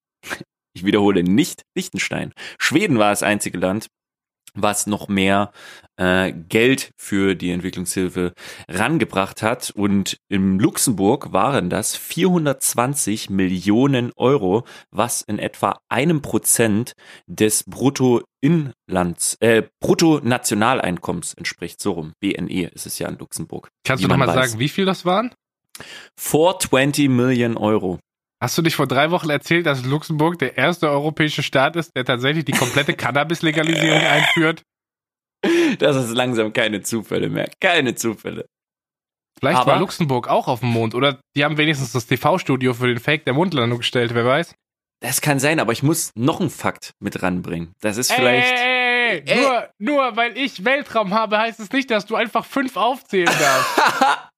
ich wiederhole, nicht Liechtenstein. Schweden war das einzige Land, was noch mehr äh, Geld für die Entwicklungshilfe rangebracht hat. Und im Luxemburg waren das 420 Millionen Euro, was in etwa einem Prozent des Bruttoinlands, äh, Bruttonationaleinkommens entspricht. So rum. BNE ist es ja in Luxemburg. Kannst du nochmal sagen, wie viel das waren? 420 Millionen Euro. Hast du dich vor drei Wochen erzählt, dass Luxemburg der erste europäische Staat ist, der tatsächlich die komplette Cannabis-Legalisierung einführt? Das ist langsam keine Zufälle mehr. Keine Zufälle. Vielleicht Aber- war Luxemburg auch auf dem Mond oder die haben wenigstens das TV-Studio für den Fake der Mondlandung gestellt, wer weiß? Das kann sein, aber ich muss noch einen Fakt mit ranbringen. Das ist vielleicht. Ey, ey, ey, Ey. Nur, nur weil ich Weltraum habe, heißt es nicht, dass du einfach fünf aufzählen darfst.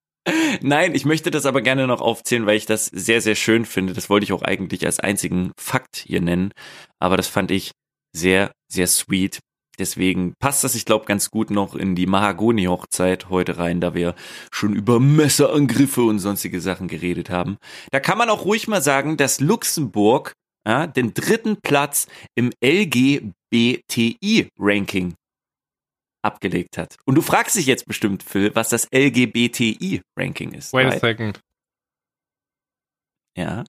Nein, ich möchte das aber gerne noch aufzählen, weil ich das sehr, sehr schön finde. Das wollte ich auch eigentlich als einzigen Fakt hier nennen. Aber das fand ich sehr, sehr sweet. Deswegen passt das, ich glaube, ganz gut noch in die Mahagoni-Hochzeit heute rein, da wir schon über Messerangriffe und sonstige Sachen geredet haben. Da kann man auch ruhig mal sagen, dass Luxemburg ja, den dritten Platz im LGBTI-Ranking abgelegt hat. Und du fragst dich jetzt bestimmt, Phil, was das LGBTI-Ranking ist. Wait a second. Ja.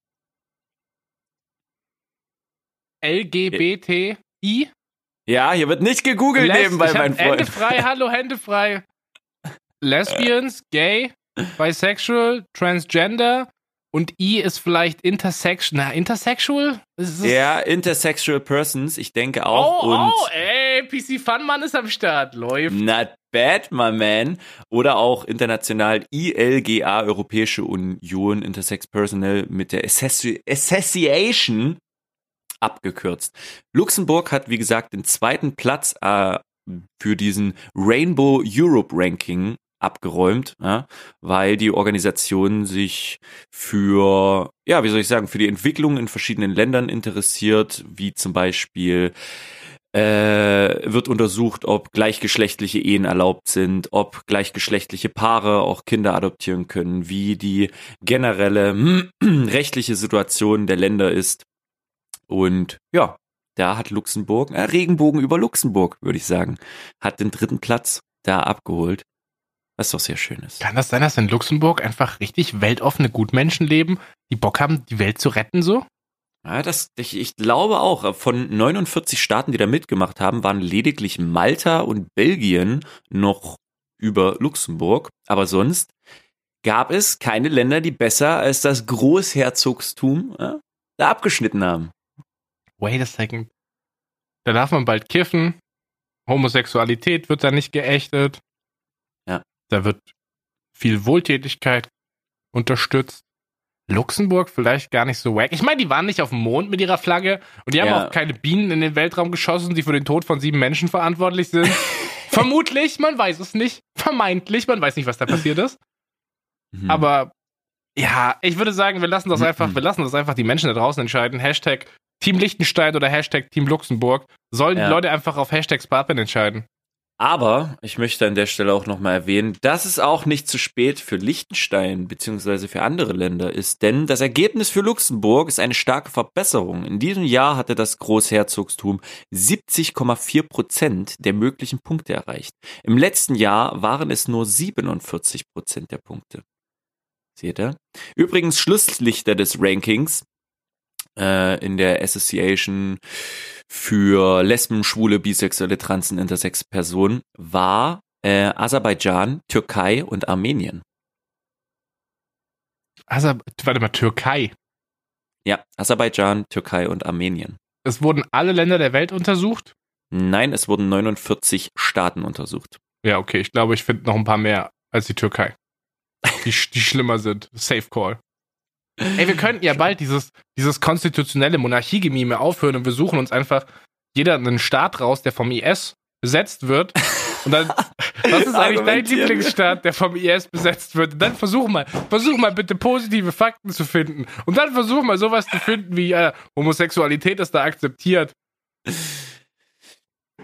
LGBTI? Ja, hier wird nicht gegoogelt Les- nebenbei, mein Hände Freund. frei, hallo, Hände frei. Lesbians, gay, bisexual, transgender, Und I ist vielleicht intersection. Na, intersexual? Ja, Intersexual Persons, ich denke auch. Oh, und oh, ey, PC Fun Mann ist am Start. Läuft. Not bad, my man. Oder auch international ILGA, Europäische Union Intersex Personnel mit der Association abgekürzt. Luxemburg hat, wie gesagt, den zweiten Platz äh, für diesen Rainbow Europe Ranking abgeräumt, ja, weil die Organisation sich für, ja, wie soll ich sagen, für die Entwicklung in verschiedenen Ländern interessiert, wie zum Beispiel äh, wird untersucht, ob gleichgeschlechtliche Ehen erlaubt sind, ob gleichgeschlechtliche Paare auch Kinder adoptieren können, wie die generelle rechtliche Situation der Länder ist. Und ja, da hat Luxemburg, äh, Regenbogen über Luxemburg, würde ich sagen, hat den dritten Platz da abgeholt. Was doch sehr schön ist. Kann das sein, dass in Luxemburg einfach richtig weltoffene Gutmenschen leben, die Bock haben, die Welt zu retten so? Ja, das, ich, ich glaube auch, von 49 Staaten, die da mitgemacht haben, waren lediglich Malta und Belgien noch über Luxemburg. Aber sonst gab es keine Länder, die besser als das Großherzogstum ja, da abgeschnitten haben. Wait a second. Da darf man bald kiffen. Homosexualität wird da nicht geächtet. Ja. Da wird viel Wohltätigkeit unterstützt. Luxemburg vielleicht gar nicht so wack. Ich meine, die waren nicht auf dem Mond mit ihrer Flagge und die haben Ja. auch keine Bienen in den Weltraum geschossen, die für den Tod von sieben Menschen verantwortlich sind. Vermutlich, man weiß es nicht. Vermeintlich, man weiß nicht, was da passiert ist. Mhm. Aber ja, ich würde sagen, wir lassen das Mhm. einfach, wir lassen das einfach die Menschen da draußen entscheiden. Hashtag Team Liechtenstein oder Hashtag Team Luxemburg. Sollen Ja. die Leute einfach auf Hashtag Sparpin entscheiden. Aber ich möchte an der Stelle auch nochmal erwähnen, dass es auch nicht zu spät für Liechtenstein beziehungsweise für andere Länder ist, denn das Ergebnis für Luxemburg ist eine starke Verbesserung. In diesem Jahr hatte das Großherzogstum 70,4 Prozent der möglichen Punkte erreicht. Im letzten Jahr waren es nur 47 Prozent der Punkte. Seht ihr? Übrigens Schlusslichter des Rankings äh, in der Association für Lesben, Schwule, Bisexuelle, Transen, Intersex Personen war äh, Aserbaidschan, Türkei und Armenien. Also, warte mal, Türkei. Ja, Aserbaidschan, Türkei und Armenien. Es wurden alle Länder der Welt untersucht. Nein, es wurden 49 Staaten untersucht. Ja, okay, ich glaube, ich finde noch ein paar mehr als die Türkei. Die, die schlimmer sind. Safe Call. Ey, wir könnten ja bald dieses, dieses konstitutionelle Monarchiegemime aufhören und wir suchen uns einfach jeder einen Staat raus, der vom IS besetzt wird. Und dann, was ist eigentlich dein. Lieblingsstaat, der vom IS besetzt wird? Und dann versuch mal, versuch mal bitte positive Fakten zu finden. Und dann versuch mal sowas zu finden wie äh, Homosexualität ist da akzeptiert.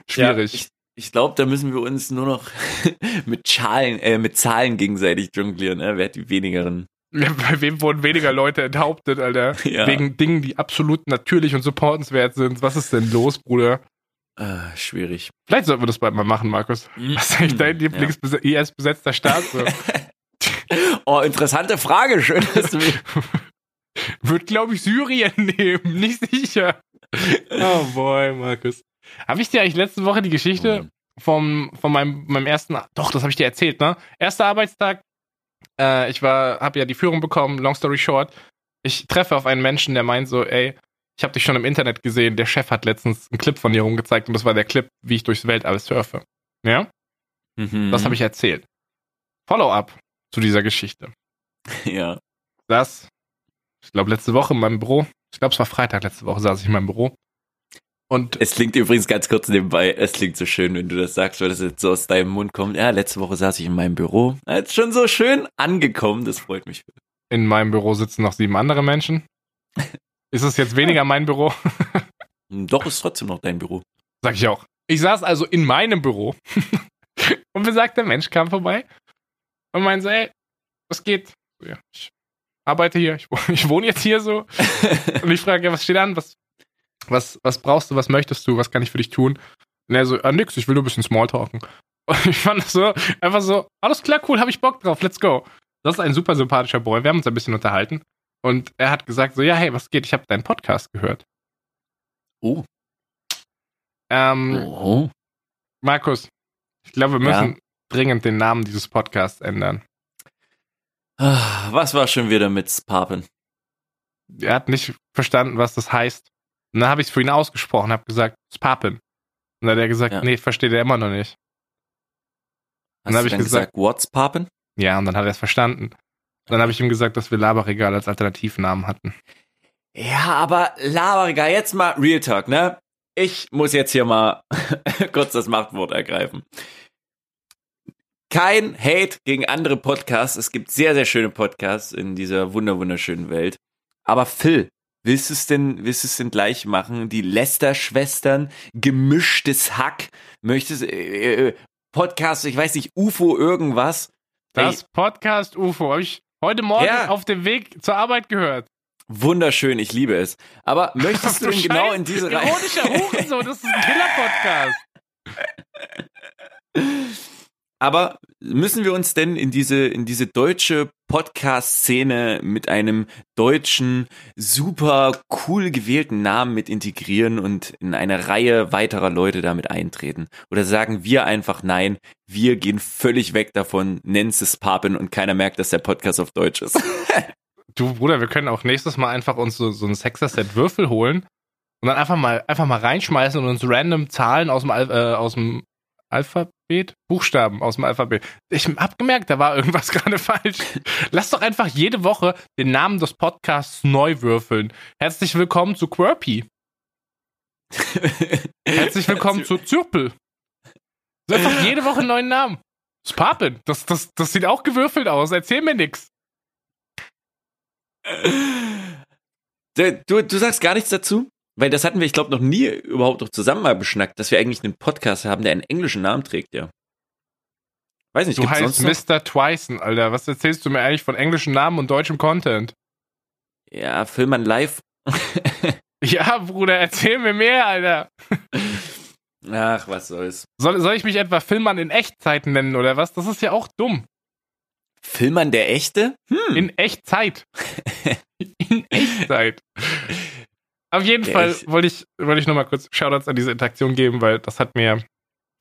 Schwierig. Ja, ich ich glaube, da müssen wir uns nur noch mit Zahlen, äh, mit Zahlen gegenseitig jonglieren. Äh? Wer hat die wenigeren? Ja, bei wem wurden weniger Leute enthauptet, Alter? Ja. Wegen Dingen, die absolut natürlich und supportenswert sind. Was ist denn los, Bruder? Äh, schwierig. Vielleicht sollten wir das bald mal machen, Markus. Was ist eigentlich dein Lieblings-IS-besetzter Staat? So? Oh, interessante Frage. Schön, dass du mich. Wird, glaube ich, Syrien nehmen. Nicht sicher. Oh boy, Markus. Habe ich dir eigentlich letzte Woche die Geschichte vom, von meinem, meinem ersten, doch, das habe ich dir erzählt, ne? Erster Arbeitstag. Äh, ich war, habe ja die Führung bekommen, long story short. Ich treffe auf einen Menschen, der meint so, ey, ich habe dich schon im Internet gesehen, der Chef hat letztens einen Clip von dir rumgezeigt und das war der Clip, wie ich durchs Weltall surfe. Ja? Mhm. Das habe ich erzählt. Follow-up zu dieser Geschichte. Ja. saß, ich glaube, letzte Woche in meinem Büro. Ich glaube, es war Freitag letzte Woche, saß ich in meinem Büro. Und Es klingt übrigens ganz kurz nebenbei, es klingt so schön, wenn du das sagst, weil das jetzt so aus deinem Mund kommt. Ja, letzte Woche saß ich in meinem Büro. Jetzt schon so schön angekommen, das freut mich. in meinem Büro sitzen noch sieben andere Menschen. Ist es jetzt weniger mein Büro? Doch, ist trotzdem noch dein Büro. Sag ich auch. Ich saß also in meinem Büro. und besagter Mensch kam vorbei und meinte so, ey, was geht? Ja, ich arbeite hier, ich, wo- ich wohne jetzt hier so. Und ich frage, ja, was steht an? Was, was, was brauchst du, was möchtest du, was kann ich für dich tun? Und er so, ah, nix, ich will nur ein bisschen Smalltalken. Und ich fand das so, einfach so, alles klar, cool, hab ich Bock drauf, let's go. Das ist ein super sympathischer Boy, wir haben uns ein bisschen unterhalten. Und er hat gesagt so, ja, hey, was geht? Ich habe deinen Podcast gehört. Oh. Ähm, oh. Markus, ich glaube, wir Ja. müssen dringend den Namen dieses Podcasts ändern. Ah, Was war schon wieder mit Papen? er hat nicht verstanden, was das heißt. Und dann habe ich es für ihn ausgesprochen, habe gesagt, Spapen. Und dann hat er gesagt, Ja. nee, versteht er immer noch nicht. Hast hab du ich dann gesagt- gesagt, what's poppin? Ja, und dann hat er es verstanden. Dann habe ich ihm gesagt, dass wir Laberregal als Alternativnamen hatten. Ja, aber Laberiger, jetzt mal Real Talk, ne? Ich muss jetzt hier mal kurz das Machtwort ergreifen. Kein Hate gegen andere Podcasts. Es gibt sehr, sehr schöne Podcasts in dieser wunder wunderschönen Welt. Aber Phil, willst du es denn, willst du es denn gleich machen? Die Lester-Schwestern, gemischtes Hack, möchtest, äh, äh, Podcast, ich weiß nicht, UFO irgendwas? Das Podcast UFO habe ich heute Morgen Ja. auf dem Weg zur Arbeit gehört. Wunderschön, ich liebe es. Aber möchtest du Du denn genau in diese Reihe? Ironischer Hurensohn, das ist ein Killer-Podcast. Aber müssen wir uns denn in diese, in diese deutsche Podcast-Szene mit einem deutschen, super cool gewählten Namen mit integrieren und in eine Reihe weiterer Leute damit eintreten? Oder sagen wir einfach nein, wir gehen völlig weg davon, nennen es Papen und keiner merkt, dass der Podcast auf Deutsch ist? Du, Bruder, wir können auch nächstes Mal einfach uns so, so ein Sexer-Set Würfel holen und dann einfach mal, einfach mal reinschmeißen und uns random Zahlen aus dem, äh, aus dem Alphabet, Buchstaben aus dem Alphabet. Ich hab gemerkt, da war irgendwas gerade falsch. Lass doch einfach jede Woche den Namen des Podcasts neu würfeln. Herzlich willkommen zu Quirpy. Herzlich willkommen zu Zürpel. So einfach jede Woche einen neuen Namen. Spapen, das, das, das sieht auch gewürfelt aus. Erzähl mir nix. Du, du, du sagst gar nichts dazu? Weil das hatten wir, ich glaube, noch nie überhaupt noch zusammen mal beschnackt, dass wir eigentlich einen Podcast haben, der einen englischen Namen trägt, ja. Weiß nicht, Du heißt? Mr. Twyson, Alter. Was erzählst du mir eigentlich von englischen Namen und deutschem Content? Ja, Filmmann live. Ja, Bruder, erzähl mir mehr, Alter. Ach, was soll's. Soll, soll ich mich etwa Filmmann in Echtzeit nennen oder was? Das ist ja auch dumm. Filmmann der Echte? Hm. In Echtzeit. in Echtzeit. Auf jeden Der Fall Echt- wollte ich, wollte ich nochmal kurz Shoutouts an diese Interaktion geben, weil das hat mir,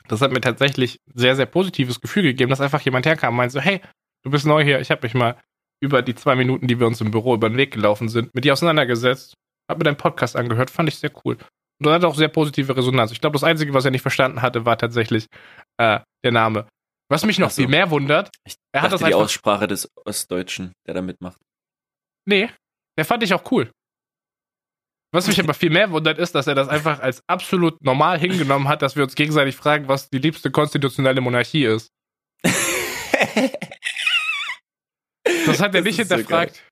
das hat mir tatsächlich sehr, sehr positives Gefühl gegeben, dass einfach jemand herkam und meinte so, hey, du bist neu hier, ich habe mich mal über die zwei Minuten, die wir uns im Büro über den Weg gelaufen sind, mit dir auseinandergesetzt, hab mir deinen Podcast angehört, fand ich sehr cool. Und das hat auch sehr positive Resonanz. Ich glaube, das Einzige, was er nicht verstanden hatte, war tatsächlich äh, der Name. Was mich noch so. viel mehr wundert, Ich er hat das die Aussprache des Ostdeutschen, der da mitmacht. Nee, der fand ich auch cool. Was mich aber viel mehr wundert, ist, dass er das einfach als absolut normal hingenommen hat, dass wir uns gegenseitig fragen, was die liebste konstitutionelle Monarchie ist. Das hat er Das nicht ist so hinterfragt.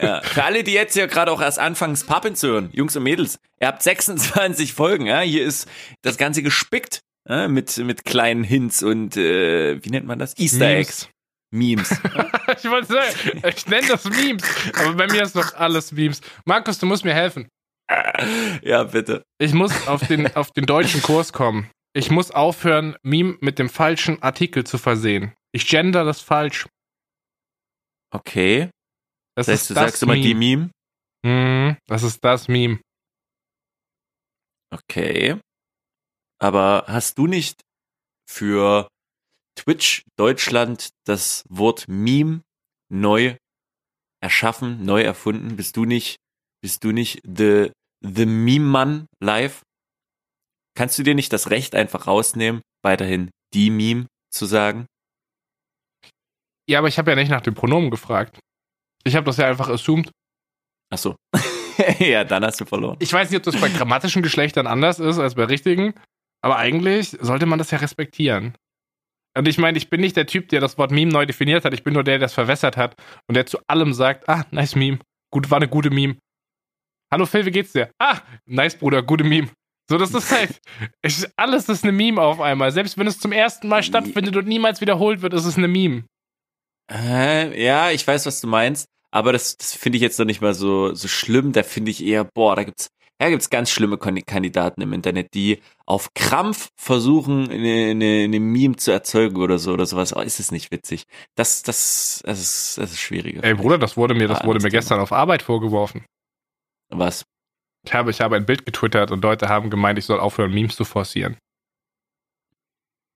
Ja. Für alle, die jetzt hier gerade auch erst anfangen, Pappen zu hören, Jungs und Mädels, ihr habt 26 Folgen, ja, hier ist das Ganze gespickt ja, mit, mit kleinen Hints und, äh, wie nennt man das? Easter Eggs. Memes. ich wollte sagen, ich nenne das Memes, aber bei mir ist doch alles Memes. Markus, du musst mir helfen. ja, bitte. Ich muss auf den, auf den deutschen Kurs kommen. Ich muss aufhören, Meme mit dem falschen Artikel zu versehen. Ich gender das falsch. Okay. Das Das heißt, ist du das sagst immer die Meme. Hm, das ist das Meme. Okay. Aber hast du nicht für Twitch Deutschland das Wort Meme neu erschaffen, neu erfunden? Bist du nicht, bist du nicht the, the Meme Mann live? Kannst du dir nicht das Recht einfach rausnehmen, weiterhin die Meme zu sagen? Ja, aber ich habe ja nicht nach dem Pronomen gefragt. Ich habe das ja einfach assumed. Ach so. ja, dann hast du verloren. Ich weiß nicht, ob das bei grammatischen Geschlechtern anders ist als bei richtigen, aber eigentlich sollte man das ja respektieren. Und ich meine, ich bin nicht der Typ, der das Wort Meme neu definiert hat. Ich bin nur der, der es verwässert hat und der zu allem sagt, ah, nice Meme. Gut, war eine gute Meme. Hallo Phil, wie geht's dir? Ah, nice Bruder, gute Meme. So, das ist halt, ich, alles ist eine Meme auf einmal. Selbst wenn es zum ersten Mal stattfindet und niemals wiederholt wird, ist es eine Meme. Äh, ja, ich weiß, was du meinst, aber das, das finde ich jetzt noch nicht mal so, so schlimm. Da finde ich eher, boah, da gibt's, ja, gibt's ganz schlimme Kandidaten im Internet, die auf Krampf versuchen, eine, eine, eine Meme zu erzeugen oder so oder sowas. Oh, ist es nicht witzig. Das, das, das ist, das ist schwieriger. Ey Bruder, das wurde mir, das Ah, wurde mir gestern auf Arbeit vorgeworfen. Was? Ich habe, ich habe ein Bild getwittert und Leute haben gemeint, ich soll aufhören, Memes zu forcieren.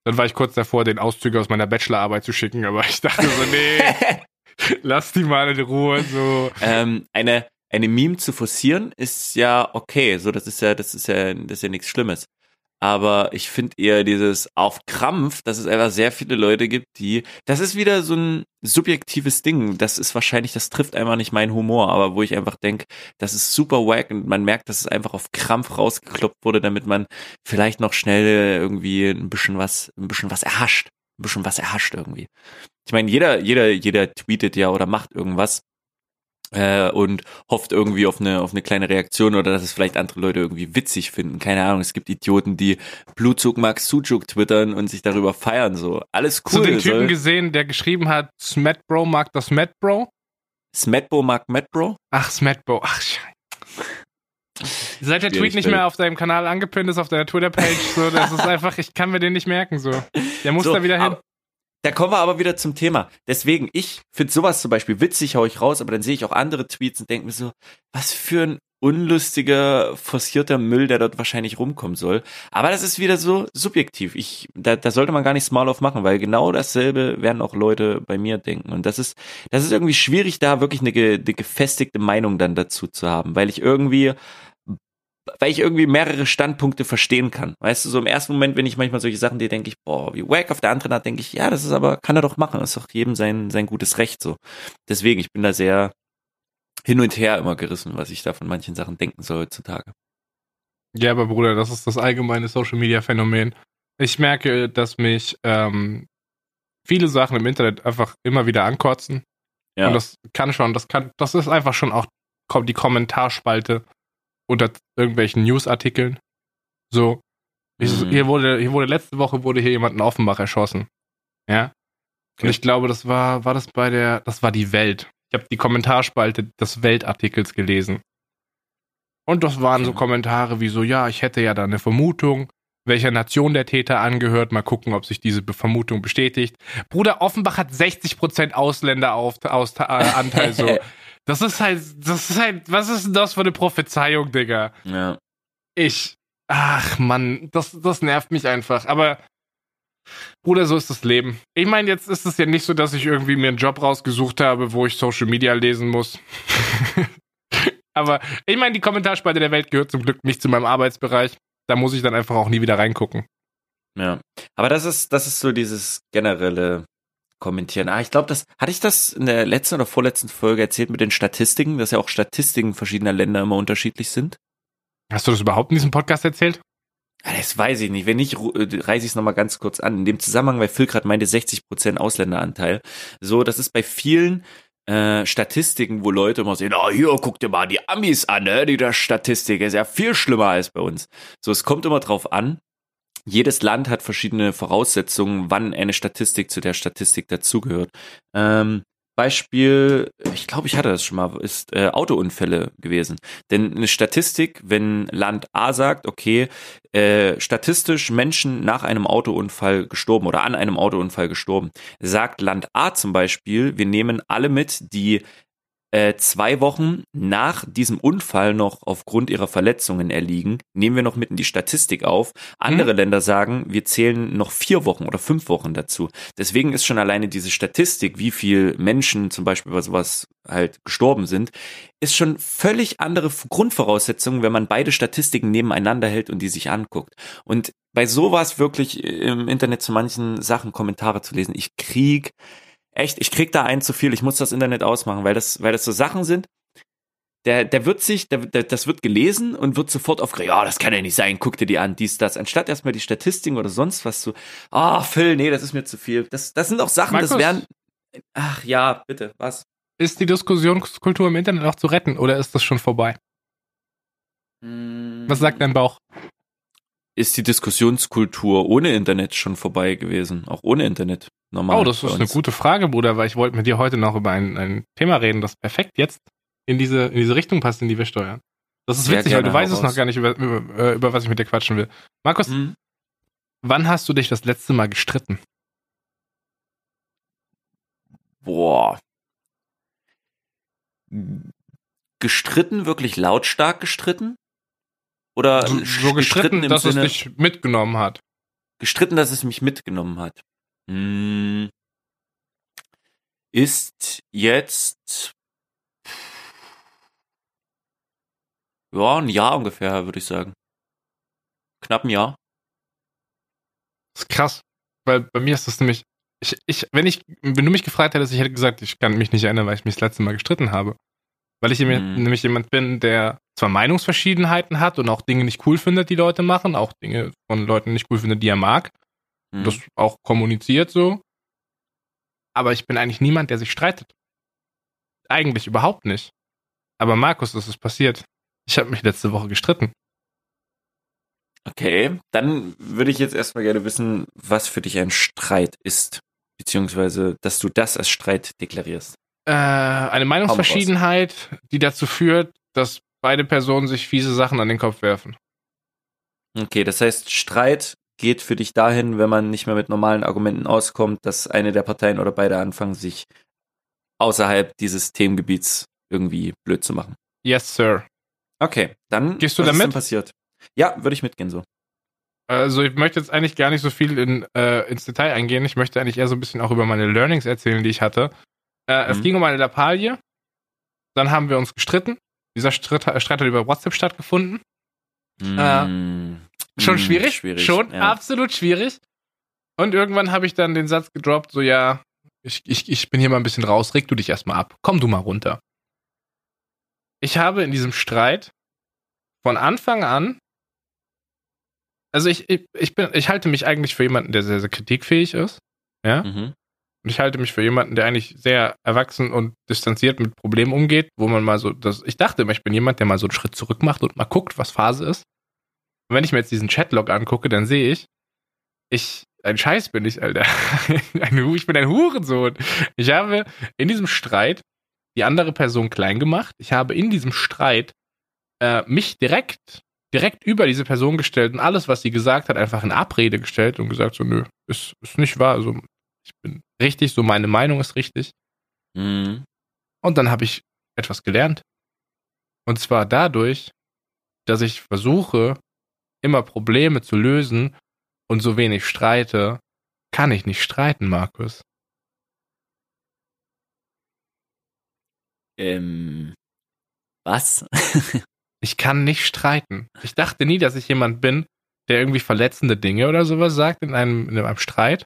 Dann war ich kurz davor, den Auszüge aus meiner Bachelorarbeit zu schicken, aber ich dachte so, nee, lass die mal in Ruhe, so. ähm, eine, eine Meme zu forcieren ist ja okay, so das ist ja, das ist ja, das ist ja nichts Schlimmes. Aber ich finde eher dieses auf Krampf, dass es einfach sehr viele Leute gibt, die, das ist wieder so ein subjektives Ding. Das ist wahrscheinlich, das trifft einfach nicht meinen Humor, aber wo ich einfach denke, das ist super wack und man merkt, dass es einfach auf Krampf rausgekloppt wurde, damit man vielleicht noch schnell irgendwie ein bisschen was, ein bisschen was erhascht. Ein bisschen was erhascht irgendwie. Ich meine, jeder, jeder, jeder tweetet ja oder macht irgendwas äh, und hofft irgendwie auf eine, auf eine kleine Reaktion oder dass es vielleicht andere Leute irgendwie witzig finden. Keine Ahnung, es gibt Idioten, die Blutzug Max Sujuk twittern und sich darüber feiern. So, alles cool. Hast du den Typen soll... gesehen, der geschrieben hat, Smetbro mag das Metbro? Smetbo mag Metbro? Ach, Smetbro, ach scheiße. Seit der Tweet nicht mehr auf deinem Kanal angepinnt ist, auf deiner Twitter-Page, so, das ist einfach, ich kann mir den nicht merken, so. Der muss so, da wieder hin. Da kommen wir aber wieder zum Thema. Deswegen, ich finde sowas zum Beispiel witzig, hau ich raus, aber dann sehe ich auch andere Tweets und denke mir so, was für ein unlustiger, forcierter Müll, der dort wahrscheinlich rumkommen soll. Aber das ist wieder so subjektiv. Ich, da, da sollte man gar nicht small auf machen, weil genau dasselbe werden auch Leute bei mir denken. Und das ist, das ist irgendwie schwierig, da wirklich eine, eine gefestigte Meinung dann dazu zu haben, weil ich irgendwie weil ich irgendwie mehrere Standpunkte verstehen kann. Weißt du, so im ersten Moment, wenn ich manchmal solche Sachen, die denke ich, boah, wie wack, auf der anderen Art denke ich, ja, das ist aber, kann er doch machen, das ist doch jedem sein, sein gutes Recht so. Deswegen, ich bin da sehr hin und her immer gerissen, was ich da von manchen Sachen denken soll heutzutage. Ja, aber Bruder, das ist das allgemeine Social Media Phänomen. Ich merke, dass mich ähm, viele Sachen im Internet einfach immer wieder ankotzen. Ja. Und das kann schon, das kann, das ist einfach schon auch die Kommentarspalte unter irgendwelchen Newsartikeln. So, ich, mhm. hier wurde, hier wurde letzte Woche wurde hier jemand in Offenbach erschossen. Ja. Und ich glaube, das war, war das bei der, das war die Welt. Ich habe die Kommentarspalte des Weltartikels gelesen. Und das waren okay. so Kommentare wie so, ja, ich hätte ja da eine Vermutung, welcher Nation der Täter angehört. Mal gucken, ob sich diese Vermutung bestätigt. Bruder Offenbach hat 60% Ausländer auf, aus, äh, Anteil so. Das ist halt, das ist halt, was ist denn das für eine Prophezeiung, Digga? Ja. Ich, ach Mann, das, das nervt mich einfach. Aber, Bruder, so ist das Leben. Ich meine, jetzt ist es ja nicht so, dass ich irgendwie mir einen Job rausgesucht habe, wo ich Social Media lesen muss. Aber ich meine, die Kommentarspalte der Welt gehört zum Glück nicht zu meinem Arbeitsbereich. Da muss ich dann einfach auch nie wieder reingucken. Ja. Aber das ist, das ist so dieses generelle kommentieren. Ah, ich glaube, das hatte ich das in der letzten oder vorletzten Folge erzählt mit den Statistiken, dass ja auch Statistiken verschiedener Länder immer unterschiedlich sind. Hast du das überhaupt in diesem Podcast erzählt? Ah, das weiß ich nicht. Wenn nicht, äh, reiße ich es nochmal ganz kurz an. In dem Zusammenhang, weil Phil gerade meinte, 60% Ausländeranteil. So, das ist bei vielen äh, Statistiken, wo Leute immer sehen, oh, hier, guck dir mal die Amis an, ne? Die Statistik ist ja viel schlimmer als bei uns. So, es kommt immer drauf an, jedes Land hat verschiedene Voraussetzungen, wann eine Statistik zu der Statistik dazugehört. Ähm, Beispiel, ich glaube, ich hatte das schon mal, ist äh, Autounfälle gewesen. Denn eine Statistik, wenn Land A sagt, okay, äh, statistisch Menschen nach einem Autounfall gestorben oder an einem Autounfall gestorben, sagt Land A zum Beispiel, wir nehmen alle mit, die äh, zwei Wochen nach diesem Unfall noch aufgrund ihrer Verletzungen erliegen, nehmen wir noch mitten die Statistik auf. Andere hm. Länder sagen, wir zählen noch vier Wochen oder fünf Wochen dazu. Deswegen ist schon alleine diese Statistik, wie viel Menschen zum Beispiel bei sowas halt gestorben sind, ist schon völlig andere Grundvoraussetzungen, wenn man beide Statistiken nebeneinander hält und die sich anguckt. Und bei sowas wirklich im Internet zu manchen Sachen Kommentare zu lesen, ich krieg echt, ich krieg da ein zu viel, ich muss das Internet ausmachen, weil das, weil das so Sachen sind, der, der wird sich, der, der, das wird gelesen und wird sofort aufgeregt, ja, das kann ja nicht sein, guck dir die an, dies, das, anstatt erstmal die Statistiken oder sonst was zu, ah, oh, Phil, nee, das ist mir zu viel. Das, das sind auch Sachen, Markus, das wären, ach ja, bitte, was? Ist die Diskussionskultur im Internet auch zu retten oder ist das schon vorbei? Hm. Was sagt dein Bauch? Ist die Diskussionskultur ohne Internet schon vorbei gewesen? Auch ohne Internet? normal. Oh, das ist eine gute Frage, Bruder, weil ich wollte mit dir heute noch über ein, ein Thema reden, das perfekt jetzt in diese, in diese Richtung passt, in die wir steuern. Das ist witzig, weil du weißt es noch gar nicht, über, über, äh, über was ich mit dir quatschen will. Markus, hm? wann hast du dich das letzte Mal gestritten? Boah. Gestritten, wirklich lautstark gestritten? Oder so, so gestritten, gestritten dass Sinne, es dich mitgenommen hat? Gestritten, dass es mich mitgenommen hat. Hm, ist jetzt Ja, ein Jahr ungefähr, würde ich sagen. Knapp ein Jahr. Das ist krass. Weil bei mir ist das nämlich, ich, ich, wenn ich, wenn du mich gefragt hättest, ich hätte gesagt, ich kann mich nicht erinnern, weil ich mich das letzte Mal gestritten habe. Weil ich Mhm. nämlich jemand bin, der zwar Meinungsverschiedenheiten hat und auch Dinge nicht cool findet, die Leute machen, auch Dinge von Leuten nicht cool findet, die er mag, Hm. das auch kommuniziert so. Aber ich bin eigentlich niemand, der sich streitet. Eigentlich überhaupt nicht. Aber Markus, das ist passiert. Ich habe mich letzte Woche gestritten. Okay, dann würde ich jetzt erstmal gerne wissen, was für dich ein Streit ist. Beziehungsweise, dass du das als Streit deklarierst. Äh, eine Meinungsverschiedenheit, die dazu führt, dass beide Personen sich fiese Sachen an den Kopf werfen. Okay, das heißt, Streit geht für dich dahin, wenn man nicht mehr mit normalen Argumenten auskommt, dass eine der Parteien oder beide anfangen, sich außerhalb dieses Themengebiets irgendwie blöd zu machen. Yes, Sir. Okay, dann Gehst du was da ist denn passiert? Ja, würde ich mitgehen so. Also ich möchte jetzt eigentlich gar nicht so viel in, äh, ins Detail eingehen. Ich möchte eigentlich eher so ein bisschen auch über meine Learnings erzählen, die ich hatte. Äh, Es Mhm. ging um eine Lappalie. Dann haben wir uns gestritten. Dieser Streit, Streit hat über WhatsApp stattgefunden. Mm, Schon mm, schwierig, schwierig. schon ja. absolut schwierig. Und irgendwann habe ich dann den Satz gedroppt, so ja, ich, ich, ich bin hier mal ein bisschen raus, reg du dich erstmal ab, komm du mal runter. Ich habe in diesem Streit von Anfang an, also ich, ich, ich bin, ich halte mich eigentlich für jemanden, der sehr, sehr kritikfähig ist. Ja. Mhm. Und ich halte mich für jemanden, der eigentlich sehr erwachsen und distanziert mit Problemen umgeht, wo man mal so, das, ich dachte immer, ich bin jemand, der mal so einen Schritt zurück macht und mal guckt, was Phase ist. Und wenn ich mir jetzt diesen Chatlog angucke, dann sehe ich, ich, ein Scheiß bin ich, Alter. Ich bin ein Hurensohn. Ich habe in diesem Streit die andere Person klein gemacht. Ich habe in diesem Streit äh, mich direkt, direkt über diese Person gestellt und alles, was sie gesagt hat, einfach in Abrede gestellt und gesagt so, nö, ist, ist nicht wahr. Also ich bin richtig, so meine Meinung ist richtig. Mhm. Und dann habe ich etwas gelernt. Und zwar dadurch, dass ich versuche, immer Probleme zu lösen und so wenig streite, kann ich nicht streiten, Markus. Ähm, was? Ich kann nicht streiten. Ich dachte nie, dass ich jemand bin, der irgendwie verletzende Dinge oder sowas sagt in einem, in einem Streit.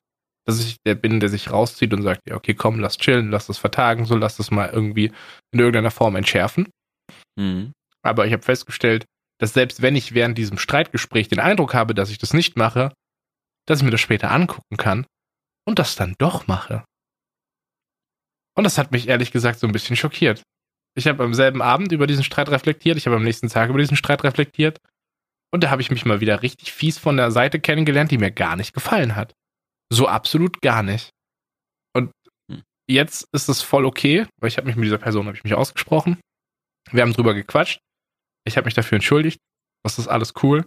Dass ich der bin, der sich rauszieht und sagt, ja, okay, komm, lass chillen, lass das vertagen, so lass das mal irgendwie in irgendeiner Form entschärfen. mhm. Aber ich habe festgestellt, dass selbst wenn ich während diesem Streitgespräch den Eindruck habe, dass ich das nicht mache, dass ich mir das später angucken kann und das dann doch mache. Und das hat mich ehrlich gesagt so ein bisschen schockiert. Ich habe am selben Abend über diesen Streit reflektiert, ich habe am nächsten Tag über diesen Streit reflektiert und da habe ich mich mal wieder richtig fies von der Seite kennengelernt, die mir gar nicht gefallen hat. So absolut gar nicht. Und Hm. jetzt ist es voll okay, weil ich habe mich mit dieser Person habe ich mich ausgesprochen. Wir haben drüber gequatscht. Ich habe mich dafür entschuldigt. Das ist alles cool.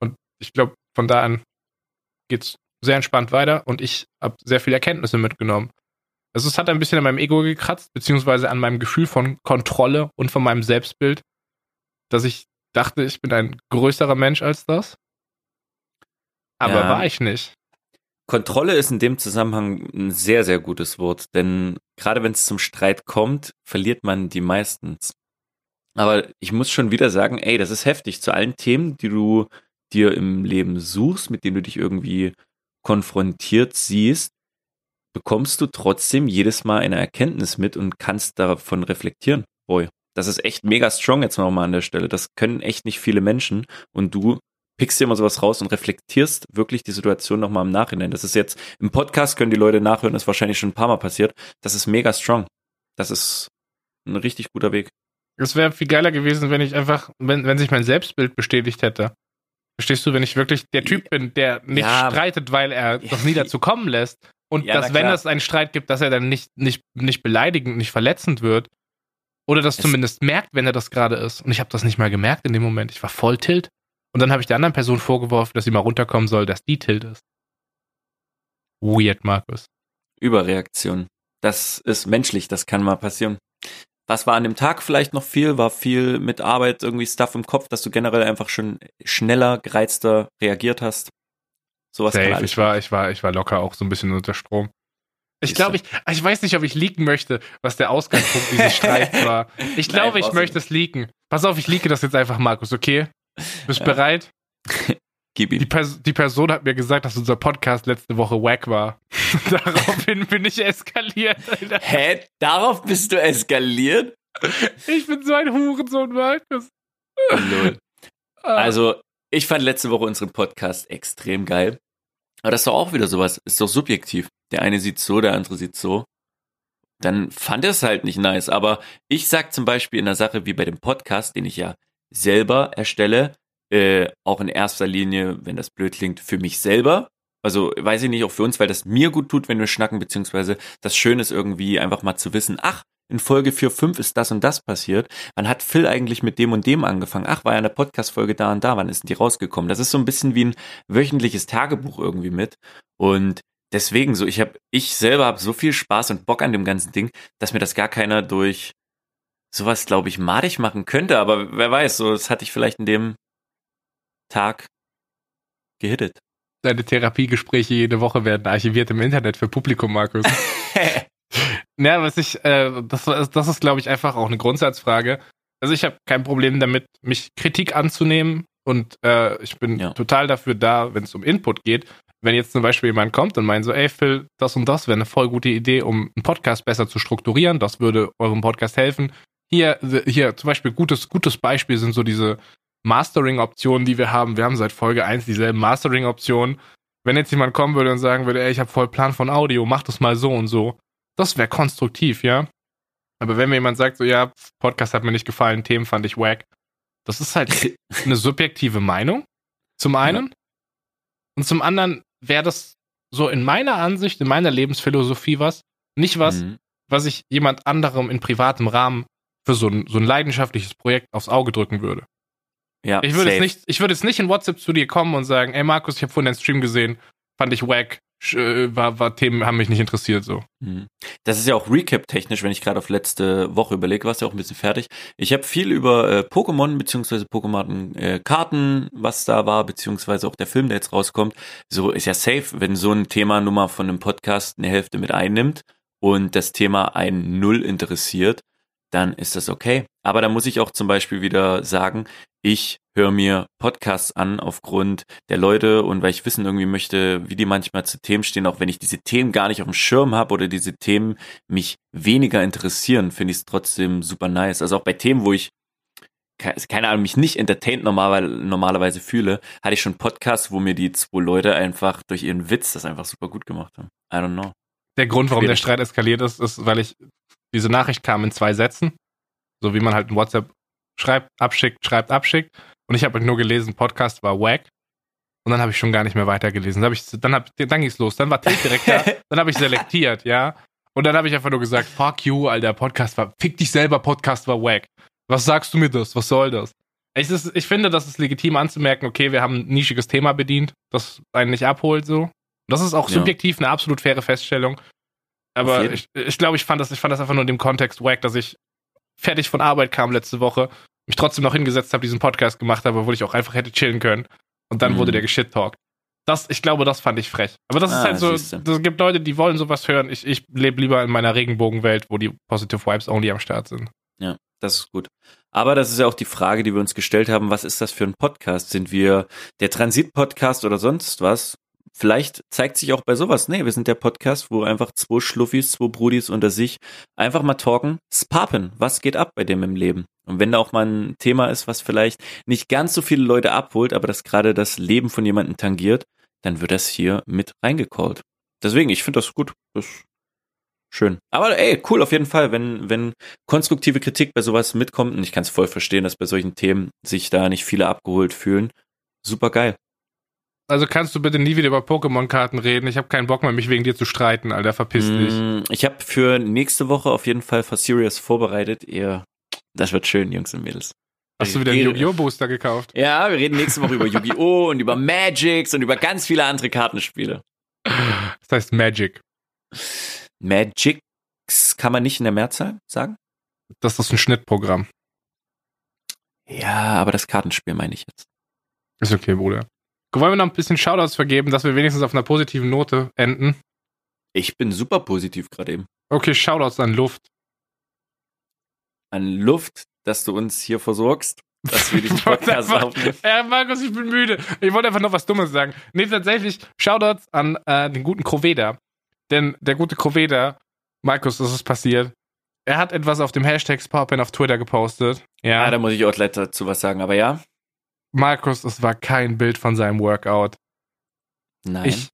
Und ich glaube, von da an geht's sehr entspannt weiter und ich habe sehr viele Erkenntnisse mitgenommen. Also es hat ein bisschen an meinem Ego gekratzt, beziehungsweise an meinem Gefühl von Kontrolle und von meinem Selbstbild, dass ich dachte, ich bin ein größerer Mensch als das. Aber Ja. war ich nicht. Kontrolle ist in dem Zusammenhang ein sehr, sehr gutes Wort, denn gerade wenn es zum Streit kommt, verliert man die meistens. Aber ich muss schon wieder sagen, ey, das ist heftig. Zu allen Themen, die du dir im Leben suchst, mit denen du dich irgendwie konfrontiert siehst, bekommst du trotzdem jedes Mal eine Erkenntnis mit und kannst davon reflektieren. Boy, das ist echt mega strong jetzt nochmal an der Stelle. Das können echt nicht viele Menschen und du pickst dir immer sowas raus und reflektierst wirklich die Situation nochmal im Nachhinein. Das ist jetzt, im Podcast können die Leute nachhören, ist wahrscheinlich schon ein paar Mal passiert. Das ist mega strong. Das ist ein richtig guter Weg. Es wäre viel geiler gewesen, wenn ich einfach, wenn, wenn sich mein Selbstbild bestätigt hätte. Verstehst du, wenn ich wirklich der Typ bin, der nicht Ja. streitet, weil er Ja. das nie dazu kommen lässt. Und Ja, dass, wenn es einen Streit gibt, dass er dann nicht, nicht, nicht beleidigend, nicht verletzend wird. Oder das Es- zumindest merkt, wenn er das gerade ist. Und ich habe das nicht mal gemerkt in dem Moment. Ich war voll tilt. Und dann habe ich der anderen Person vorgeworfen, dass sie mal runterkommen soll, dass die tilt ist. Weird, Markus. Überreaktion. Das ist menschlich, das kann mal passieren. Was war an dem Tag vielleicht noch viel? War viel mit Arbeit, irgendwie Stuff im Kopf, dass du generell einfach schon schneller, gereizter reagiert hast? Sowas Safe. Ich war, ich war, ich war locker auch so ein bisschen unter Strom. Ich glaube, ich, ich weiß nicht, ob ich leaken möchte, was der Ausgangspunkt dieses Streits war. Ich glaube, ich möchte es leaken. Pass auf, ich leake das jetzt einfach, Markus, okay? Bist du bereit? Gib ihm. Die, Pers die, Person hat mir gesagt, dass unser Podcast letzte Woche wack war. Daraufhin bin ich eskaliert. Alter. Hä? Darauf bist du eskaliert? Ich bin so ein Hurensohn, Markus. Ah. Also, ich fand letzte Woche unseren Podcast extrem geil. Aber das ist doch auch wieder sowas. Ist doch subjektiv. Der eine sieht so, der andere sieht so. Dann fand er es halt nicht nice. Aber ich sag zum Beispiel in der Sache wie bei dem Podcast, den ich ja selber erstelle, äh, auch in erster Linie, wenn das blöd klingt, für mich selber. Also weiß ich nicht, auch für uns, weil das mir gut tut, wenn wir schnacken, beziehungsweise das Schöne ist irgendwie einfach mal zu wissen, ach, in Folge 4, 5 ist das und das passiert. Wann hat Phil eigentlich mit dem und dem angefangen? Ach, war ja eine Podcast-Folge da und da, wann ist denn die rausgekommen? Das ist so ein bisschen wie ein wöchentliches Tagebuch irgendwie mit. Und deswegen so, ich habe, ich selber habe so viel Spaß und Bock an dem ganzen Ding, dass mir das gar keiner durch sowas, glaube ich, madig machen könnte. Aber wer weiß, so, das hatte ich vielleicht in dem Tag gehittet. Deine Therapiegespräche jede Woche werden archiviert im Internet für Publikum, Markus. ja, was ich, äh, das, das ist, glaube ich, einfach auch eine Grundsatzfrage. Also ich habe kein Problem damit, mich Kritik anzunehmen und äh, ich bin ja. total dafür da, wenn es um Input geht. Wenn jetzt zum Beispiel jemand kommt und meint so, ey Phil, das und das wäre eine voll gute Idee, um einen Podcast besser zu strukturieren, das würde eurem Podcast helfen. Hier, hier zum Beispiel gutes, gutes Beispiel sind so diese Mastering-Optionen, die wir haben. Wir haben seit Folge 1 dieselben Mastering-Optionen. Wenn jetzt jemand kommen würde und sagen würde, ey, ich habe voll Plan von Audio, mach das mal so und so, das wäre konstruktiv, ja. Aber wenn mir jemand sagt, so, ja, Podcast hat mir nicht gefallen, Themen fand ich wack, das ist halt eine subjektive Meinung, zum einen. Ja. Und zum anderen wäre das so in meiner Ansicht, in meiner Lebensphilosophie was, nicht was, mhm. was ich jemand anderem in privatem Rahmen für so ein, so ein leidenschaftliches Projekt aufs Auge drücken würde. Ja, ich würde jetzt nicht, ich würde jetzt nicht in WhatsApp zu dir kommen und sagen, ey Markus, ich habe vorhin deinen Stream gesehen, fand ich wack, äh, war, war Themen haben mich nicht interessiert so. Mhm. Das ist ja auch Recap-technisch, wenn ich gerade auf letzte Woche überlege, warst ja auch ein bisschen fertig. Ich habe viel über äh, Pokémon beziehungsweise Pokémon äh, was da war, beziehungsweise auch der Film, der jetzt rauskommt. So ist ja safe, wenn so ein Thema Nummer von einem Podcast eine Hälfte mit einnimmt und das Thema einen null interessiert, dann ist das okay. Aber da muss ich auch zum Beispiel wieder sagen, ich höre mir Podcasts an aufgrund der Leute und weil ich wissen irgendwie möchte, wie die manchmal zu Themen stehen, auch wenn ich diese Themen gar nicht auf dem Schirm habe oder diese Themen mich weniger interessieren, finde ich es trotzdem super nice. Also auch bei Themen, wo ich keine Ahnung, mich nicht entertained normal, normalerweise fühle, hatte ich schon Podcasts, wo mir die zwei Leute einfach durch ihren Witz das einfach super gut gemacht haben. I don't know. Der Grund, warum der Streit eskaliert ist, ist, weil ich diese Nachricht kam in zwei Sätzen, so wie man halt in WhatsApp schreibt, abschickt, schreibt, abschickt. Und ich habe halt nur gelesen, Podcast war wack. Und dann habe ich schon gar nicht mehr weitergelesen. Dann, ich, dann, hab, dann ging es los. Dann war Tilt direkt da. dann habe ich selektiert, ja. Und dann habe ich einfach nur gesagt, fuck you, Alter, Podcast war, fick dich selber, Podcast war wack. Was sagst du mir das? Was soll das? Ich, ist, ich finde, das ist legitim anzumerken, okay, wir haben ein nischiges Thema bedient, das einen nicht abholt, so. Das ist auch subjektiv ja. eine absolut faire Feststellung. Aber ich, ich glaube, ich fand das, ich fand das einfach nur in dem Kontext wack, dass ich fertig von Arbeit kam letzte Woche, mich trotzdem noch hingesetzt habe, diesen Podcast gemacht habe, obwohl ich auch einfach hätte chillen können. Und dann mhm. wurde der geschittalkt. Das, ich glaube, das fand ich frech. Aber das ah, ist halt so, es gibt Leute, die wollen sowas hören. Ich, ich lebe lieber in meiner Regenbogenwelt, wo die Positive Vibes only am Start sind. Ja, das ist gut. Aber das ist ja auch die Frage, die wir uns gestellt haben. Was ist das für ein Podcast? Sind wir der Transit-Podcast oder sonst was? Vielleicht zeigt sich auch bei sowas, nee, wir sind der Podcast, wo einfach zwei Schluffis, zwei Brudis unter sich einfach mal talken, spapen, was geht ab bei dem im Leben. Und wenn da auch mal ein Thema ist, was vielleicht nicht ganz so viele Leute abholt, aber das gerade das Leben von jemandem tangiert, dann wird das hier mit reingecallt. Deswegen, ich finde das gut. Das ist schön. Aber ey, cool auf jeden Fall, wenn, wenn konstruktive Kritik bei sowas mitkommt. Und ich kann es voll verstehen, dass bei solchen Themen sich da nicht viele abgeholt fühlen. Super geil. Also kannst du bitte nie wieder über Pokémon-Karten reden? Ich habe keinen Bock mehr, mich wegen dir zu streiten, Alter. Verpiss dich. Mm, ich habe für nächste Woche auf jeden Fall for Serious vorbereitet. Ihr, das wird schön, Jungs und Mädels. Hast du wieder einen Yu-Gi-Oh! Booster gekauft? Ja, wir reden nächste Woche über Yu-Gi-Oh! und über Magics und über ganz viele andere Kartenspiele. Das heißt Magic. Magics kann man nicht in der Mehrzahl sagen? Das ist ein Schnittprogramm. Ja, aber das Kartenspiel meine ich jetzt. Ist okay, Bruder. Wollen wir noch ein bisschen Shoutouts vergeben, dass wir wenigstens auf einer positiven Note enden? Ich bin super positiv gerade eben. Okay, Shoutouts an Luft. An Luft, dass du uns hier versorgst, dass wir diesen Podcast aufnehmen. Ja, Markus, ich bin müde. Ich wollte einfach noch was Dummes sagen. Nee, tatsächlich, Shoutouts an äh, den guten Kroveda. Denn der gute Kroveda, Markus, das ist passiert. Er hat etwas auf dem Hashtag Sparpen auf Twitter gepostet. Ja, Ja, da muss ich auch gleich dazu was sagen, aber ja. Markus, es war kein Bild von seinem Workout. Nein. Ich,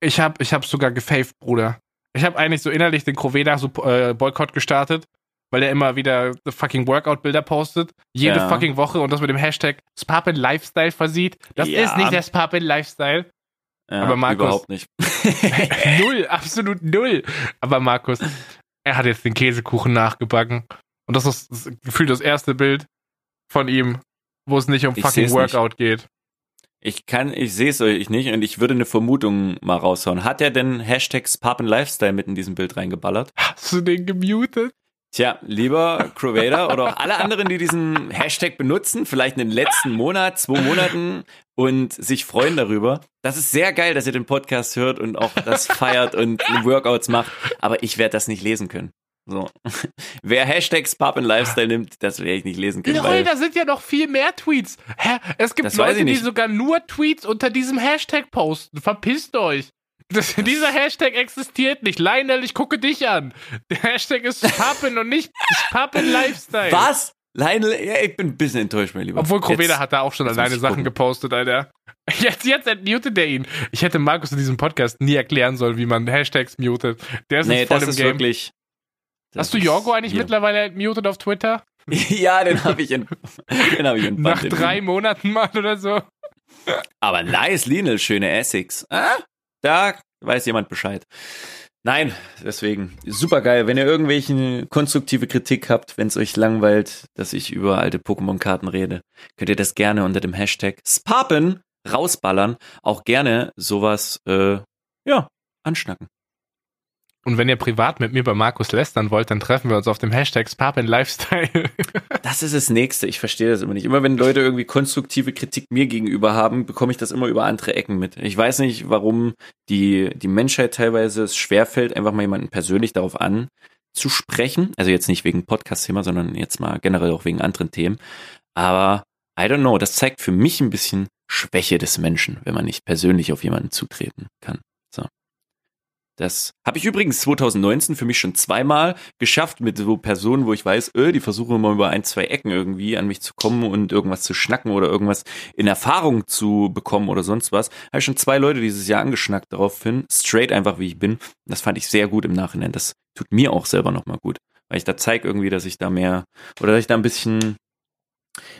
ich hab, ich hab sogar gefaved, Bruder. Ich hab eigentlich so innerlich den Kroveda so äh, Boykott gestartet, weil er immer wieder the fucking Workout-Bilder postet. Jede Ja. fucking Woche und das mit dem Hashtag Sparpen Lifestyle versieht. Das Ja. ist nicht der Sparpen Lifestyle. ja, aber Markus- Überhaupt nicht. null, absolut null. Aber Markus, er hat jetzt den Käsekuchen nachgebacken. Und das ist das gefühlt das erste Bild von ihm, wo es nicht um Ich fucking seh's nicht. Workout geht. Ich kann, ich sehe es euch nicht und ich würde eine Vermutung mal raushauen. Hat er denn Hashtags Papen Lifestyle mit in diesem Bild reingeballert? Hast du den gemutet? Tja, lieber Crevader oder auch alle anderen, die diesen Hashtag benutzen, vielleicht in den letzten Monat, zwei Monaten und sich freuen darüber. Das ist sehr geil, dass ihr den Podcast hört und auch das feiert und Workouts macht, aber ich werde das nicht lesen können. So. Wer Hashtags Papen Lifestyle nimmt, das werde ich nicht lesen können. Lol, da sind ja noch viel mehr Tweets. Hä? Es gibt Das Leute, die sogar nur Tweets unter diesem Hashtag posten. Verpisst euch. Das, dieser Hashtag existiert nicht. Lionel, ich gucke dich an. Der Hashtag ist Pappen und nicht Pappen Lifestyle. was? Lionel, ja, ich bin ein bisschen enttäuscht, mein Lieber. Obwohl Kroveda hat da auch schon alleine Sachen gucken. gepostet, Alter. Jetzt, jetzt entmutet er ihn. Ich hätte Markus in diesem Podcast nie erklären sollen, wie man Hashtags mutet. Der ist Nee, voll das im ist Game. wirklich. Das Hast du Jorgo eigentlich hier. mittlerweile entmutet auf Twitter? Ja, den habe ich, in, den hab ich entbannt. Nach drei Link. Monaten mal oder so? Aber nice, Linel, schöne Essex. Ah, da weiß jemand Bescheid. Nein, deswegen super geil. Wenn ihr irgendwelche konstruktive Kritik habt, wenn es euch langweilt, dass ich über alte Pokémon-Karten rede, könnt ihr das gerne unter dem Hashtag Spapen rausballern. Auch gerne sowas, äh, ja, anschnacken. Und wenn ihr privat mit mir bei Markus lästern wollt, dann treffen wir uns auf dem Hashtag Papen Lifestyle. Das ist das Nächste. Ich verstehe das immer nicht. Immer wenn Leute irgendwie konstruktive Kritik mir gegenüber haben, bekomme ich das immer über andere Ecken mit. Ich weiß nicht, warum die, die Menschheit teilweise es schwerfällt, einfach mal jemanden persönlich darauf anzusprechen. Also jetzt nicht wegen Podcast-Thema, sondern jetzt mal generell auch wegen anderen Themen. Aber I don't know, das zeigt für mich ein bisschen Schwäche des Menschen, wenn man nicht persönlich auf jemanden zutreten kann. Das habe ich übrigens 2019 für mich schon zweimal geschafft mit so Personen, wo ich weiß, äh, die versuchen immer über ein, zwei Ecken irgendwie an mich zu kommen und irgendwas zu schnacken oder irgendwas in Erfahrung zu bekommen oder sonst was. Habe ich schon zwei Leute dieses Jahr angeschnackt daraufhin, straight einfach wie ich bin. Das fand ich sehr gut im Nachhinein. Das tut mir auch selber nochmal gut, weil ich da zeige irgendwie, dass ich da mehr oder dass ich da ein bisschen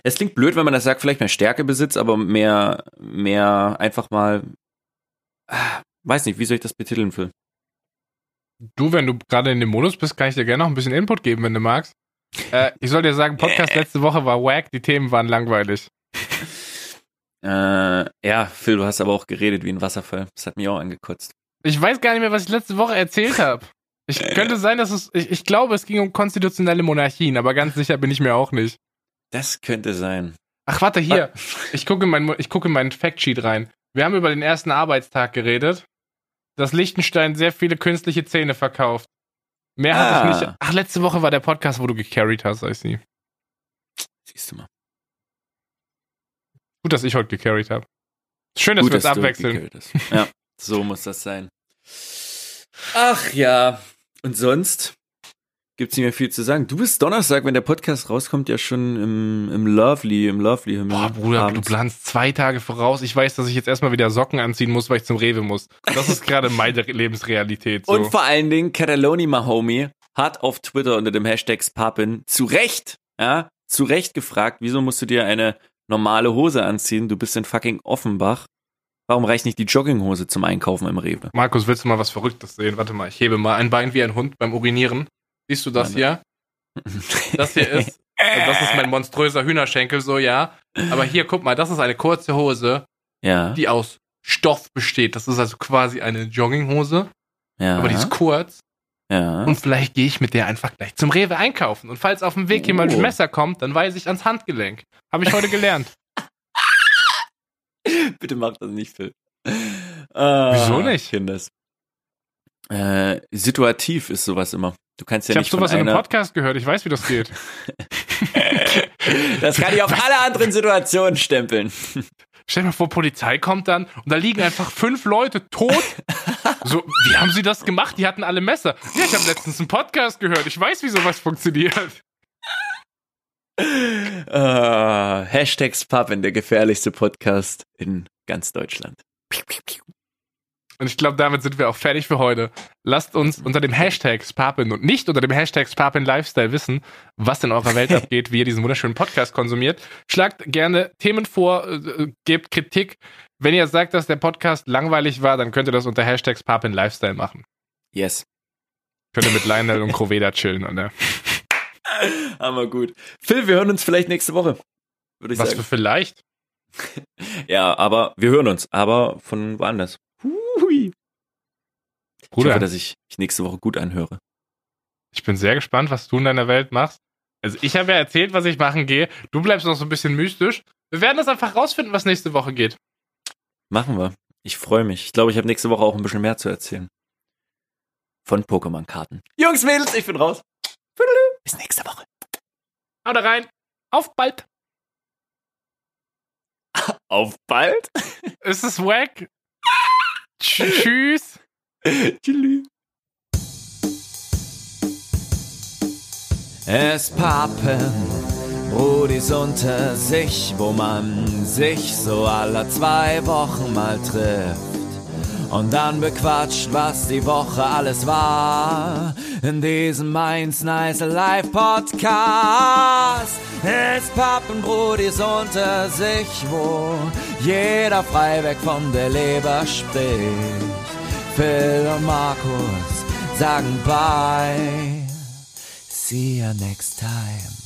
es klingt blöd, wenn man das sagt, vielleicht mehr Stärke besitzt, aber mehr, mehr einfach mal, ah, weiß nicht, wie soll ich das betiteln, Phil? Du, wenn du gerade in dem Modus bist, kann ich dir gerne noch ein bisschen Input geben, wenn du magst. Äh, ich soll dir sagen, Podcast letzte Woche war wack, die Themen waren langweilig. Äh, ja, Phil, du hast aber auch geredet wie ein Wasserfall. Das hat mich auch angekotzt. Ich weiß gar nicht mehr, was ich letzte Woche erzählt habe. Ich könnte sein, dass es. Ich, ich glaube, es ging um konstitutionelle Monarchien, aber ganz sicher bin ich mir auch nicht. Das könnte sein. Ach, warte, hier. Ich gucke in mein, ich gucke in meinen Factsheet rein. Wir haben über den ersten Arbeitstag geredet, dass Liechtenstein sehr viele künstliche Zähne verkauft. Mehr Ah. ich nicht. Ach, letzte Woche war der Podcast, wo du gecarried hast, I see. Siehst du mal. Gut, dass ich heute gecarried habe. Schön, dass Gut, wir uns abwechseln. Ja, so muss das sein. Ach ja. Und sonst gibt's nicht mehr viel zu sagen. Du bist Donnerstag, wenn der Podcast rauskommt, ja schon im, im Lovely, im Lovely Himmel. Boah, Bruder, abends. du planst zwei Tage voraus. Ich weiß, dass ich jetzt erstmal wieder Socken anziehen muss, weil ich zum Rewe muss. Das ist gerade meine Lebensrealität. So. Und vor allen Dingen, Cataloni Mahomie hat auf Twitter unter dem Hashtag Papin zu Recht, ja, zu Recht gefragt, wieso musst du dir eine normale Hose anziehen? Du bist in fucking Offenbach. Warum reicht nicht die Jogginghose zum Einkaufen im Rewe? Markus, willst du mal was Verrücktes sehen? Warte mal, ich hebe mal ein Bein wie ein Hund beim Urinieren. Siehst du das hier? Das hier ist, also das ist mein monströser Hühnerschenkel, so ja. Aber hier, guck mal, das ist eine kurze Hose, Ja, die aus Stoff besteht. Das ist also quasi eine Jogginghose, ja, aber die ist kurz. ja. Und vielleicht gehe ich mit der einfach gleich zum Rewe einkaufen. Und falls auf dem Weg jemand Oh. mit Messer kommt, dann weise ich ans Handgelenk. Habe ich heute gelernt. Bitte mach das nicht, Phil. Ah, Wieso nicht? Kinders. Äh, situativ ist sowas immer. Du kannst ja ich habe sowas in einem Podcast gehört. Ich weiß, wie das geht. Das kann ich auf alle anderen Situationen stempeln. Stell dir mal vor, Polizei kommt dann und da liegen einfach fünf Leute tot. So, wie haben sie das gemacht? Die hatten alle Messer. Ja, ich habe letztens einen Podcast gehört. Ich weiß, wie sowas funktioniert. Äh, Hashtag Spappen, der gefährlichste Podcast in ganz Deutschland. Und ich glaube, damit sind wir auch fertig für heute. Lasst uns unter dem Hashtag Spapin und nicht unter dem Hashtag Spapin Lifestyle wissen, was in eurer Welt abgeht, wie ihr diesen wunderschönen Podcast konsumiert. Schlagt gerne Themen vor, äh, gebt Kritik. Wenn ihr sagt, dass der Podcast langweilig war, dann könnt ihr das unter Hashtag Spapin Lifestyle machen. Yes. Könnt ihr mit Lionel und Kroveda chillen. Ja. Aber gut. Phil, wir hören uns vielleicht nächste Woche. Würde ich Was sagen. für vielleicht? Ja, aber wir hören uns, aber von woanders. Hui. Ich Bruder, hoffe, dass ich mich nächste Woche gut anhöre. ich bin sehr gespannt, was du in deiner Welt machst. Also ich habe ja erzählt, was ich machen gehe. Du bleibst noch so ein bisschen mystisch. Wir werden das einfach rausfinden, was nächste Woche geht. Machen wir. Ich freue mich. Ich glaube, ich habe nächste Woche auch ein bisschen mehr zu erzählen. Von Pokémon-Karten. Jungs, Mädels, ich bin raus. Bis nächste Woche. Haut rein. Auf bald. Auf bald. Ist es wack? Tsch- Tschüss. Tschüss. Es pappen Brudis unter sich, wo man sich so alle zwei Wochen mal trifft. Und dann bequatscht, was die Woche alles war. In diesem Mainz Nice Live Podcast. Es pappen Brudis unter sich, wo jeder frei von der Leber spricht. Phil und Markus sagen bye. See you next time.